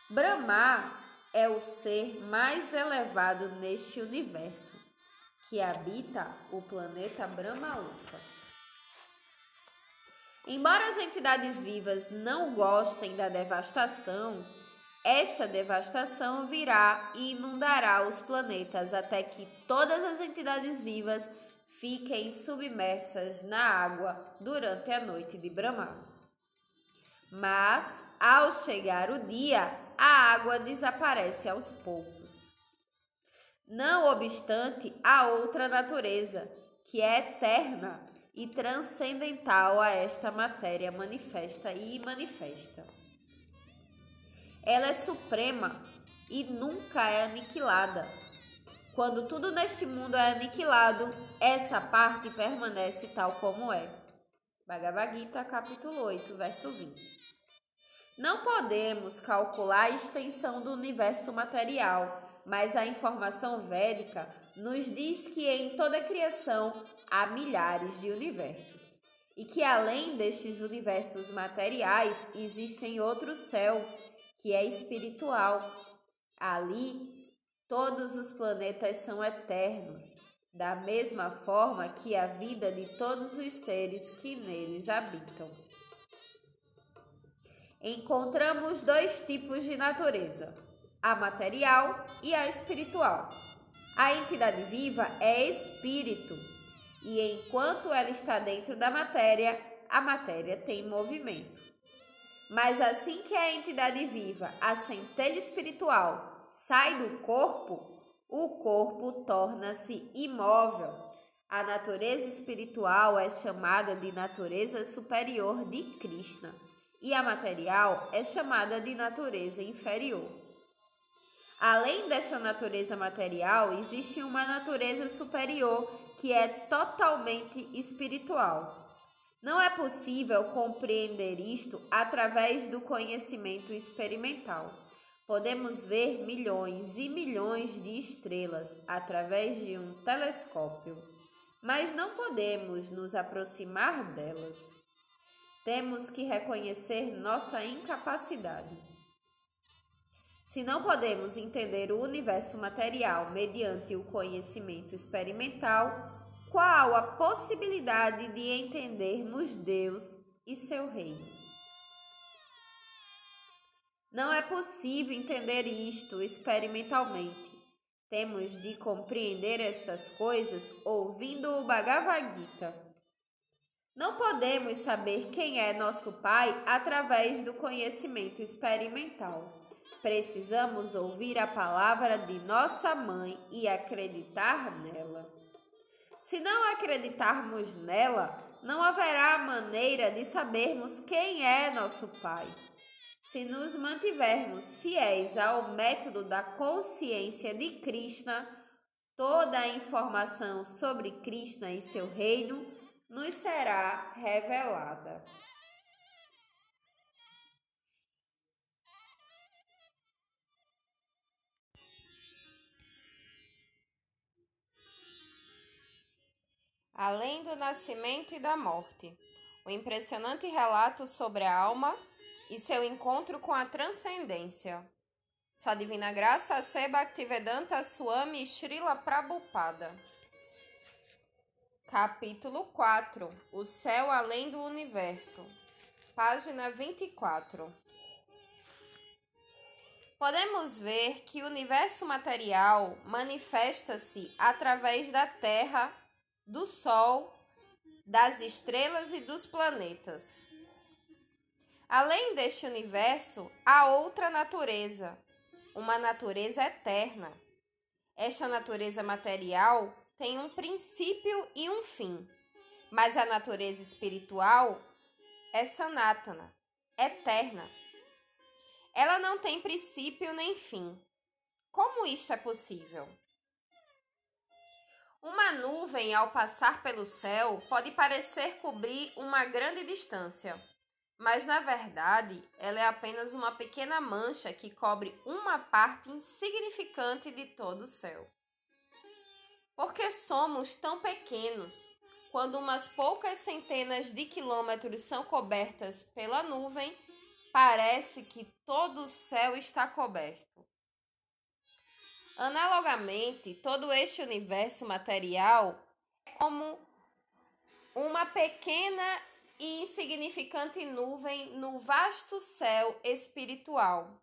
Brahma é o ser mais elevado neste universo, que habita o planeta Brahmaluka. Embora as entidades vivas não gostem da devastação, esta devastação virá e inundará os planetas até que todas as entidades vivas fiquem submersas na água durante a noite de Brahma. Mas, ao chegar o dia, a água desaparece aos poucos. Não obstante, há outra natureza, que é eterna e transcendental a esta matéria manifesta e manifesta. Ela é suprema e nunca é aniquilada. Quando tudo neste mundo é aniquilado, essa parte permanece tal como é. Bhagavad Gita, capítulo 8, verso 20. Não podemos calcular a extensão do universo material, mas a informação védica nos diz que em toda a criação há milhares de universos e que além destes universos materiais existem outro céu que é espiritual. Ali, todos os planetas são eternos, da mesma forma que a vida de todos os seres que neles habitam. Encontramos dois tipos de natureza: a material e a espiritual. A entidade viva é espírito, e enquanto ela está dentro da matéria, a matéria tem movimento. Mas assim que a entidade viva, a centelha espiritual, sai do corpo, o corpo torna-se imóvel. A natureza espiritual é chamada de natureza superior de Krishna e a material é chamada de natureza inferior. Além desta natureza material, existe uma natureza superior que é totalmente espiritual. Não é possível compreender isto através do conhecimento experimental. Podemos ver milhões e milhões de estrelas através de um telescópio, mas não podemos nos aproximar delas. Temos que reconhecer nossa incapacidade. Se não podemos entender o universo material mediante o conhecimento experimental, qual a possibilidade de entendermos Deus e seu reino? Não é possível entender isto experimentalmente. Temos de compreender estas coisas ouvindo o Bhagavad Gita. Não podemos saber quem é nosso Pai através do conhecimento experimental. Precisamos ouvir a palavra de nossa mãe e acreditar nela. Se não acreditarmos nela, não haverá maneira de sabermos quem é nosso Pai. Se nos mantivermos fiéis ao método da consciência de Krishna, toda a informação sobre Krishna e seu reino nos será revelada. Além do nascimento e da morte, o impressionante relato sobre a alma e seu encontro com a transcendência. Sua Divina Graça C. Bhaktivedanta Swami Srila Prabhupada. Capítulo 4 O Céu Além do Universo. Página 24. Podemos ver que o universo material manifesta-se através da Terra, do Sol, das estrelas e dos planetas. Além deste universo, há outra natureza, uma natureza eterna. Esta natureza material tem um princípio e um fim, mas a natureza espiritual é sanatana, eterna. Ela não tem princípio nem fim. Como isto é possível? Uma nuvem, ao passar pelo céu, pode parecer cobrir uma grande distância mas na verdade ela é apenas uma pequena mancha que cobre uma parte insignificante de todo o céu. Porque somos tão pequenos, quando umas poucas centenas de quilômetros são cobertas pela nuvem, parece que todo o céu está coberto. Analogamente, todo este universo material é como uma pequena e insignificante nuvem no vasto céu espiritual.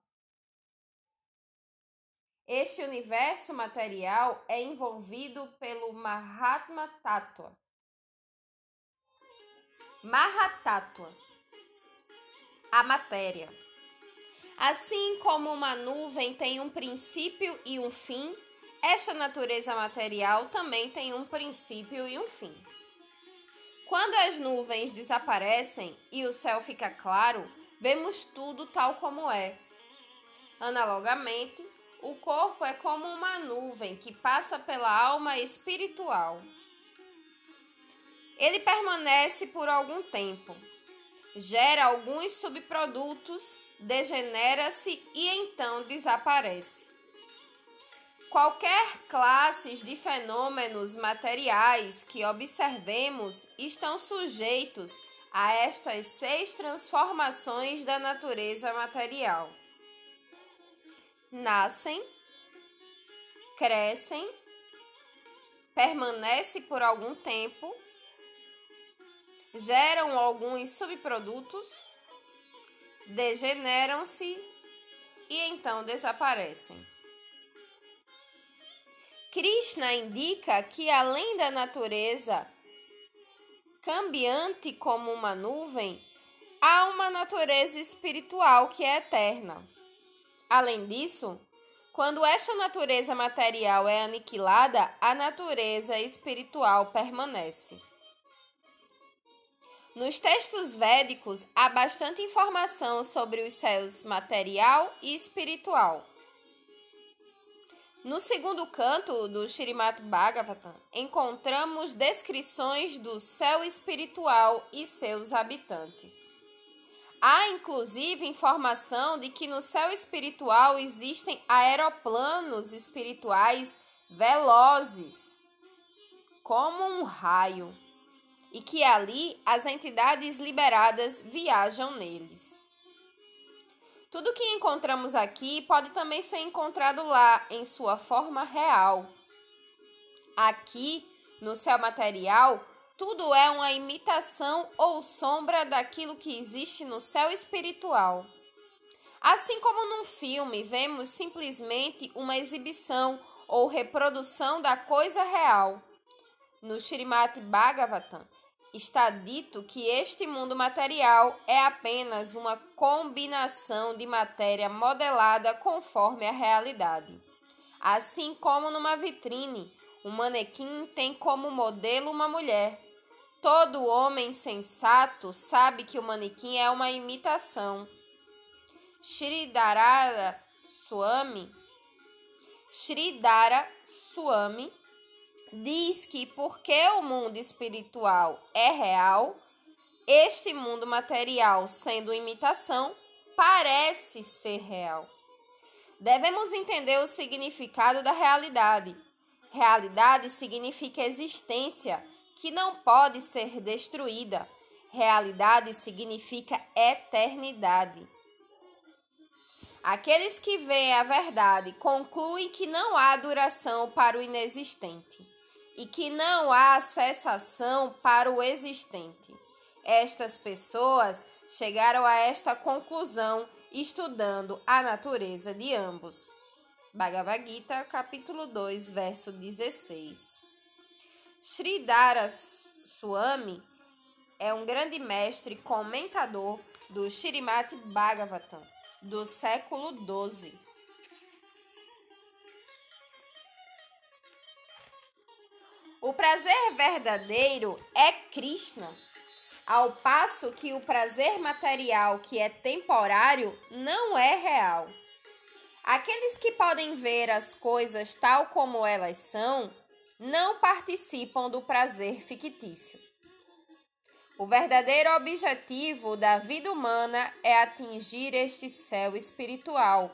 Este universo material é envolvido pelo Mahatma Tattva. Mahatattva, a matéria. Assim como uma nuvem tem um princípio e um fim, esta natureza material também tem um princípio e um fim. Quando as nuvens desaparecem e o céu fica claro, vemos tudo tal como é. Analogamente, o corpo é como uma nuvem que passa pela alma espiritual. Ele permanece por algum tempo, gera alguns subprodutos, degenera-se e então desaparece. Qualquer classes de fenômenos materiais que observemos estão sujeitos a estas seis transformações da natureza material. Nascem, crescem, permanecem por algum tempo, geram alguns subprodutos, degeneram-se e então desaparecem. Krishna indica que além da natureza cambiante como uma nuvem, há uma natureza espiritual que é eterna. Além disso, quando esta natureza material é aniquilada, a natureza espiritual permanece. Nos textos védicos há bastante informação sobre os céus material e espiritual. No segundo canto do Srimad Bhagavatam, encontramos descrições do céu espiritual e seus habitantes. Há inclusive informação de que no céu espiritual existem aeroplanos espirituais velozes, como um raio, e que ali as entidades liberadas viajam neles. Tudo que encontramos aqui pode também ser encontrado lá em sua forma real. Aqui, no céu material, tudo é uma imitação ou sombra daquilo que existe no céu espiritual. Assim como num filme vemos simplesmente uma exibição ou reprodução da coisa real. No Srimad Bhagavatam está dito que este mundo material é apenas uma combinação de matéria modelada conforme a realidade. Assim como numa vitrine, um manequim tem como modelo uma mulher Todo homem sensato sabe que o manequim é uma imitação. Sridhara Swami Swami diz que porque o mundo espiritual é real, este mundo material, sendo imitação, parece ser real. Devemos entender o significado da realidade. Realidade significa existência que não pode ser destruída. Realidade significa eternidade. Aqueles que veem a verdade concluem que não há duração para o inexistente e que não há cessação para o existente. Estas pessoas chegaram a esta conclusão estudando a natureza de ambos. Bhagavad Gita, capítulo 2, verso 16. Sridhara Swami é um grande mestre comentador do Srimad Bhagavatam do século XII. O prazer verdadeiro é Krishna, ao passo que o prazer material, que é temporário, não é real. Aqueles que podem ver as coisas tal como elas são não participam do prazer fictício. O verdadeiro objetivo da vida humana é atingir este céu espiritual.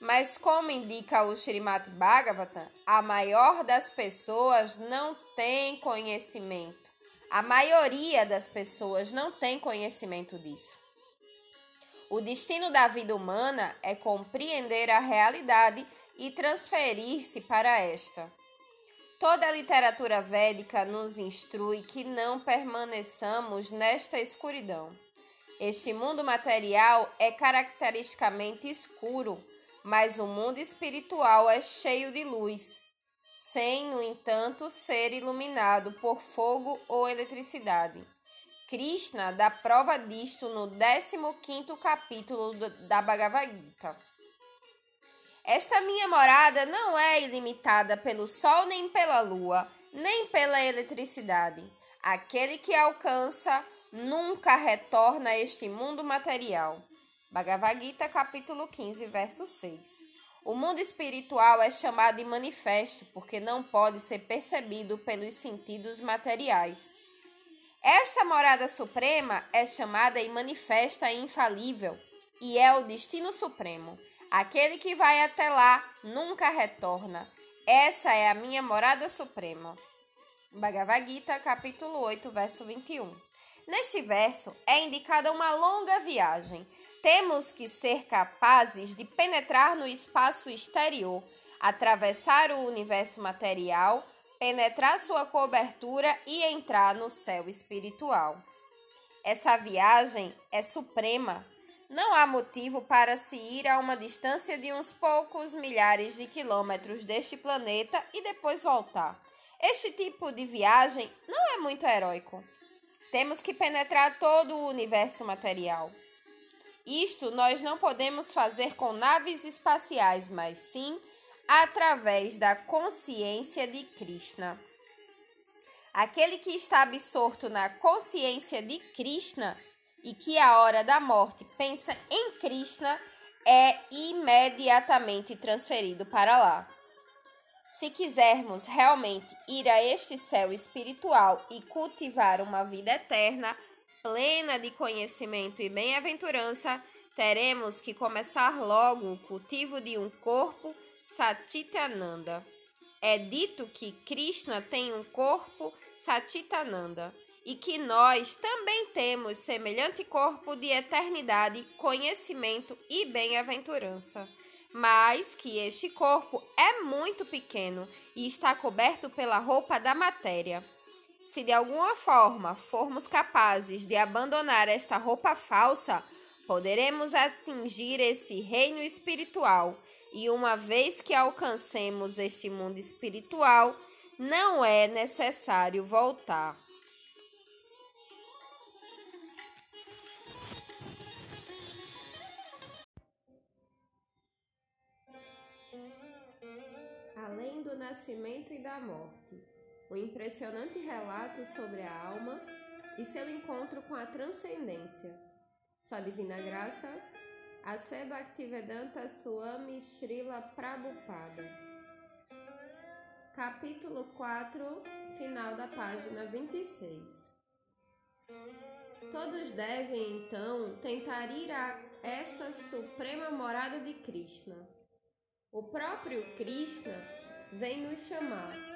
Mas, como indica o Srimad Bhagavatam, a maior das pessoas não tem conhecimento. A maioria das pessoas não tem conhecimento disso. O destino da vida humana é compreender a realidade e transferir-se para esta. Toda a literatura védica nos instrui que não permaneçamos nesta escuridão. Este mundo material é caracteristicamente escuro, mas o mundo espiritual é cheio de luz, sem, no entanto, ser iluminado por fogo ou eletricidade. Krishna dá prova disto no 15º capítulo da Bhagavad Gita. Esta minha morada não é ilimitada pelo sol nem pela lua, nem pela eletricidade. Aquele que alcança nunca retorna a este mundo material. Bhagavad Gita, capítulo 15, verso 6. O mundo espiritual é chamado de manifesto porque não pode ser percebido pelos sentidos materiais. Esta morada suprema é chamada e manifesta e infalível e é o destino supremo. Aquele que vai até lá nunca retorna. Essa é a minha morada suprema. Bhagavad Gita, capítulo 8, verso 21. Neste verso é indicada uma longa viagem. Temos que ser capazes de penetrar no espaço exterior, atravessar o universo material, penetrar sua cobertura e entrar no céu espiritual. Essa viagem é suprema não há motivo para se ir a uma distância de uns poucos milhares de quilômetros deste planeta e depois voltar. Este tipo de viagem não é muito heróico. Temos que penetrar todo o universo material. Isto nós não podemos fazer com naves espaciais, mas sim através da consciência de Krishna. Aquele que está absorto na consciência de Krishna e que a hora da morte pensa em Krishna é imediatamente transferido para lá. Se quisermos realmente ir a este céu espiritual e cultivar uma vida eterna, plena de conhecimento e bem-aventurança, teremos que começar logo o cultivo de um corpo Satitananda. É dito que Krishna tem um corpo Satitananda e que nós também temos semelhante corpo de eternidade, conhecimento e bem-aventurança mas que este corpo é muito pequeno e está coberto pela roupa da matéria. Se de alguma forma formos capazes de abandonar esta roupa falsa, poderemos atingir esse reino espiritual. E uma vez que alcancemos este mundo espiritual, não é necessário voltar. além do nascimento e da morte, um impressionante relato sobre a alma e seu encontro com a transcendência. Sua divina graça, a Bhaktivedanta Swami Srila Prabhupada. Capítulo 4, final da página 26. Todos devem então tentar ir a essa suprema morada de Krishna. O próprio Krishna vem nos chamar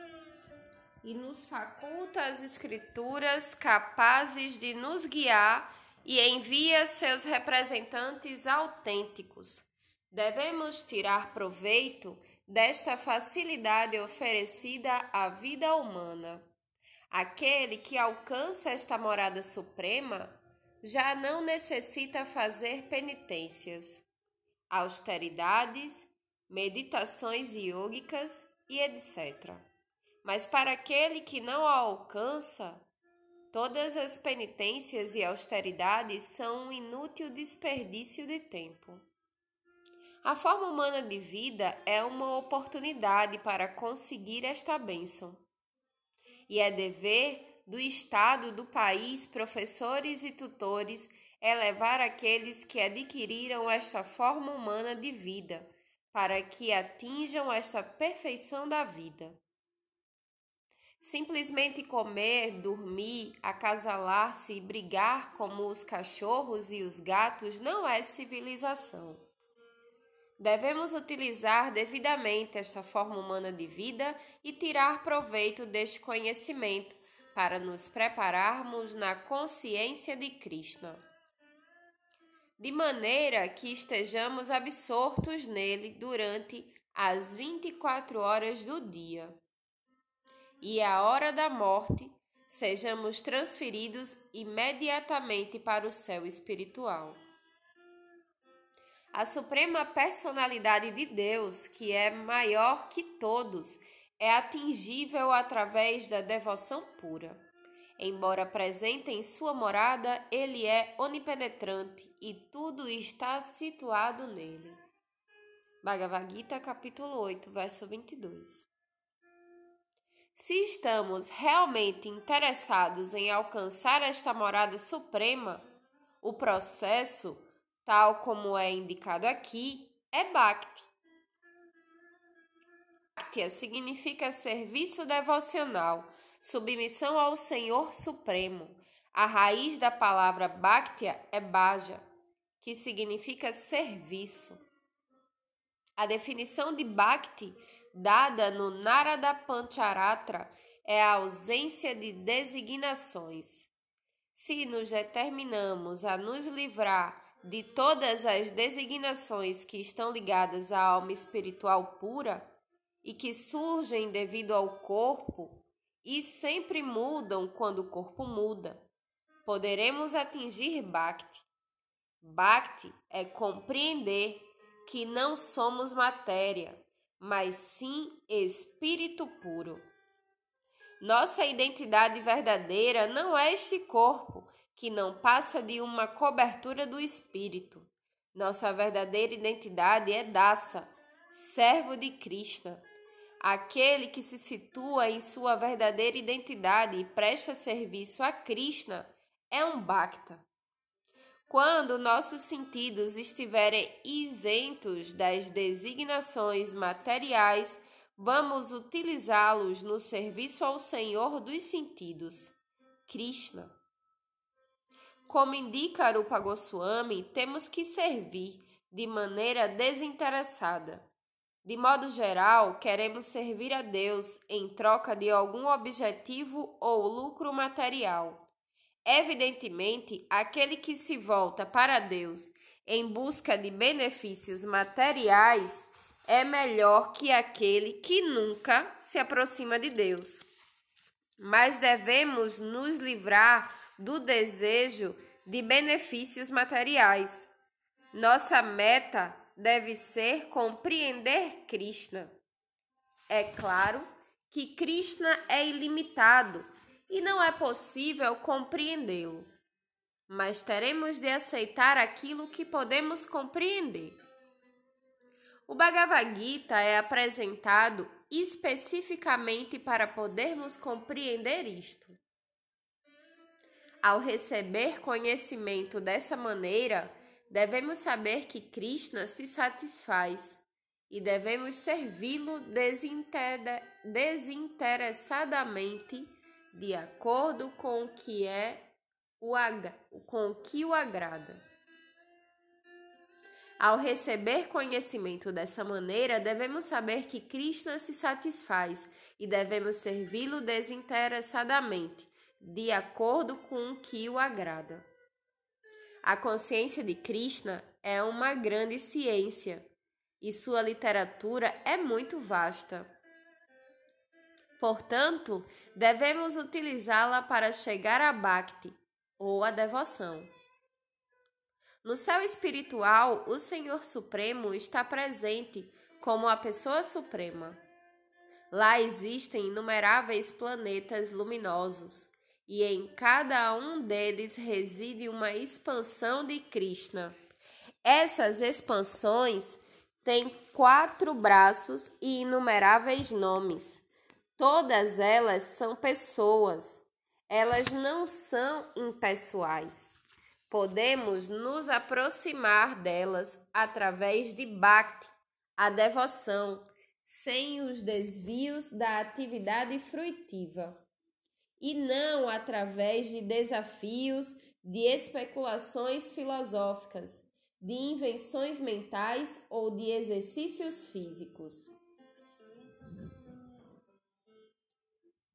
e nos faculta as Escrituras capazes de nos guiar e envia seus representantes autênticos. Devemos tirar proveito desta facilidade oferecida à vida humana. Aquele que alcança esta morada suprema já não necessita fazer penitências, austeridades, meditações iógicas e etc. Mas para aquele que não a alcança, todas as penitências e austeridades são um inútil desperdício de tempo. A forma humana de vida é uma oportunidade para conseguir esta bênção. E é dever do Estado, do país, professores e tutores elevar aqueles que adquiriram esta forma humana de vida para que atinjam esta perfeição da vida. Simplesmente comer, dormir, acasalar-se e brigar como os cachorros e os gatos não é civilização. Devemos utilizar devidamente esta forma humana de vida e tirar proveito deste conhecimento para nos prepararmos na consciência de Krishna de maneira que estejamos absortos nele durante as 24 horas do dia. E à hora da morte, sejamos transferidos imediatamente para o céu espiritual. A suprema personalidade de Deus, que é maior que todos, é atingível através da devoção pura. Embora presente em sua morada, ele é onipenetrante e tudo está situado nele. Bhagavad Gita, capítulo 8, verso 22. Se estamos realmente interessados em alcançar esta morada suprema, o processo, tal como é indicado aqui, é Bhakti. Bhakti significa serviço devocional submissão ao Senhor Supremo. A raiz da palavra Bhaktia é Bhaja, que significa serviço. A definição de Bhakti dada no Narada Pancharatra é a ausência de designações. Se nos determinamos a nos livrar de todas as designações que estão ligadas à alma espiritual pura e que surgem devido ao corpo, e sempre mudam quando o corpo muda. Poderemos atingir Bhakti. Bhakti é compreender que não somos matéria, mas sim espírito puro. Nossa identidade verdadeira não é este corpo, que não passa de uma cobertura do espírito. Nossa verdadeira identidade é Dasa, servo de Krishna Aquele que se situa em sua verdadeira identidade e presta serviço a Krishna é um Bhakta. Quando nossos sentidos estiverem isentos das designações materiais, vamos utilizá-los no serviço ao Senhor dos sentidos, Krishna. Como indica Arupa Goswami, temos que servir de maneira desinteressada. De modo geral, queremos servir a Deus em troca de algum objetivo ou lucro material. Evidentemente, aquele que se volta para Deus em busca de benefícios materiais é melhor que aquele que nunca se aproxima de Deus. Mas devemos nos livrar do desejo de benefícios materiais. Nossa meta deve ser compreender Krishna. É claro que Krishna é ilimitado e não é possível compreendê-lo. Mas teremos de aceitar aquilo que podemos compreender. O Bhagavad Gita é apresentado especificamente para podermos compreender isto. Ao receber conhecimento dessa maneira, devemos saber que Krishna se satisfaz e devemos servi-lo desinteressadamente de acordo com o que é o com o que o agrada. Ao receber conhecimento dessa maneira, devemos saber que Krishna se satisfaz e devemos servi-lo desinteressadamente, de acordo com o que o agrada. A consciência de Krishna é uma grande ciência e sua literatura é muito vasta. Portanto, devemos utilizá-la para chegar a Bhakti, ou a devoção. No céu espiritual, o Senhor Supremo está presente como a Pessoa Suprema. Lá existem inumeráveis planetas luminosos, e em cada um deles reside uma expansão de Krishna. Essas expansões têm quatro braços e inumeráveis nomes. Todas elas são pessoas, elas não são impessoais. Podemos nos aproximar delas através de Bhakti, a devoção, sem os desvios da atividade fruitiva, e não através de desafios, de especulações filosóficas, de invenções mentais ou de exercícios físicos.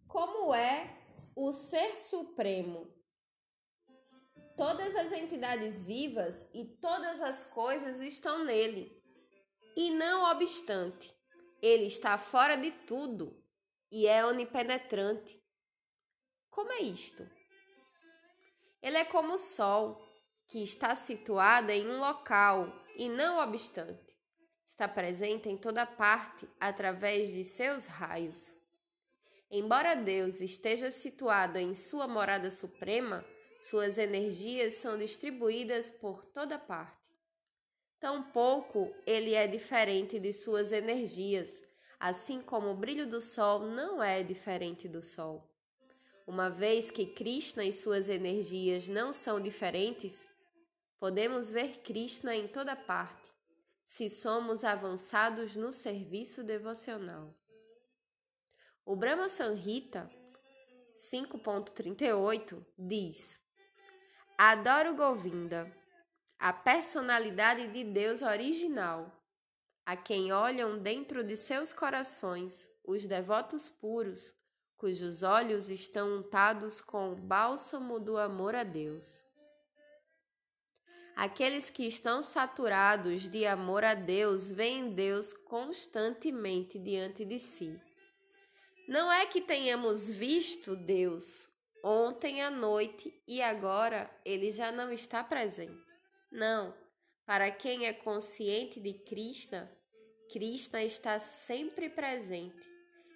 Como é o Ser Supremo? Todas as entidades vivas e todas as coisas estão nele. E não obstante, ele está fora de tudo e é onipenetrante. Como é isto? Ele é como o Sol, que está situado em um local e não obstante, está presente em toda parte através de seus raios. Embora Deus esteja situado em sua morada suprema, suas energias são distribuídas por toda parte. Tampouco ele é diferente de suas energias, assim como o brilho do sol não é diferente do sol. Uma vez que Krishna e suas energias não são diferentes, podemos ver Krishna em toda parte, se somos avançados no serviço devocional. O Brahma Sanhita 5.38 diz: Adoro Govinda, a personalidade de Deus original, a quem olham dentro de seus corações os devotos puros, cujos olhos estão untados com o bálsamo do amor a Deus. Aqueles que estão saturados de amor a Deus veem Deus constantemente diante de si. Não é que tenhamos visto Deus ontem à noite e agora ele já não está presente. Não. Para quem é consciente de Krishna, Krishna está sempre presente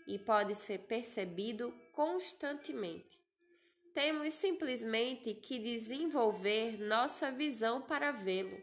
e pode ser percebido constantemente. Temos simplesmente que desenvolver nossa visão para vê-lo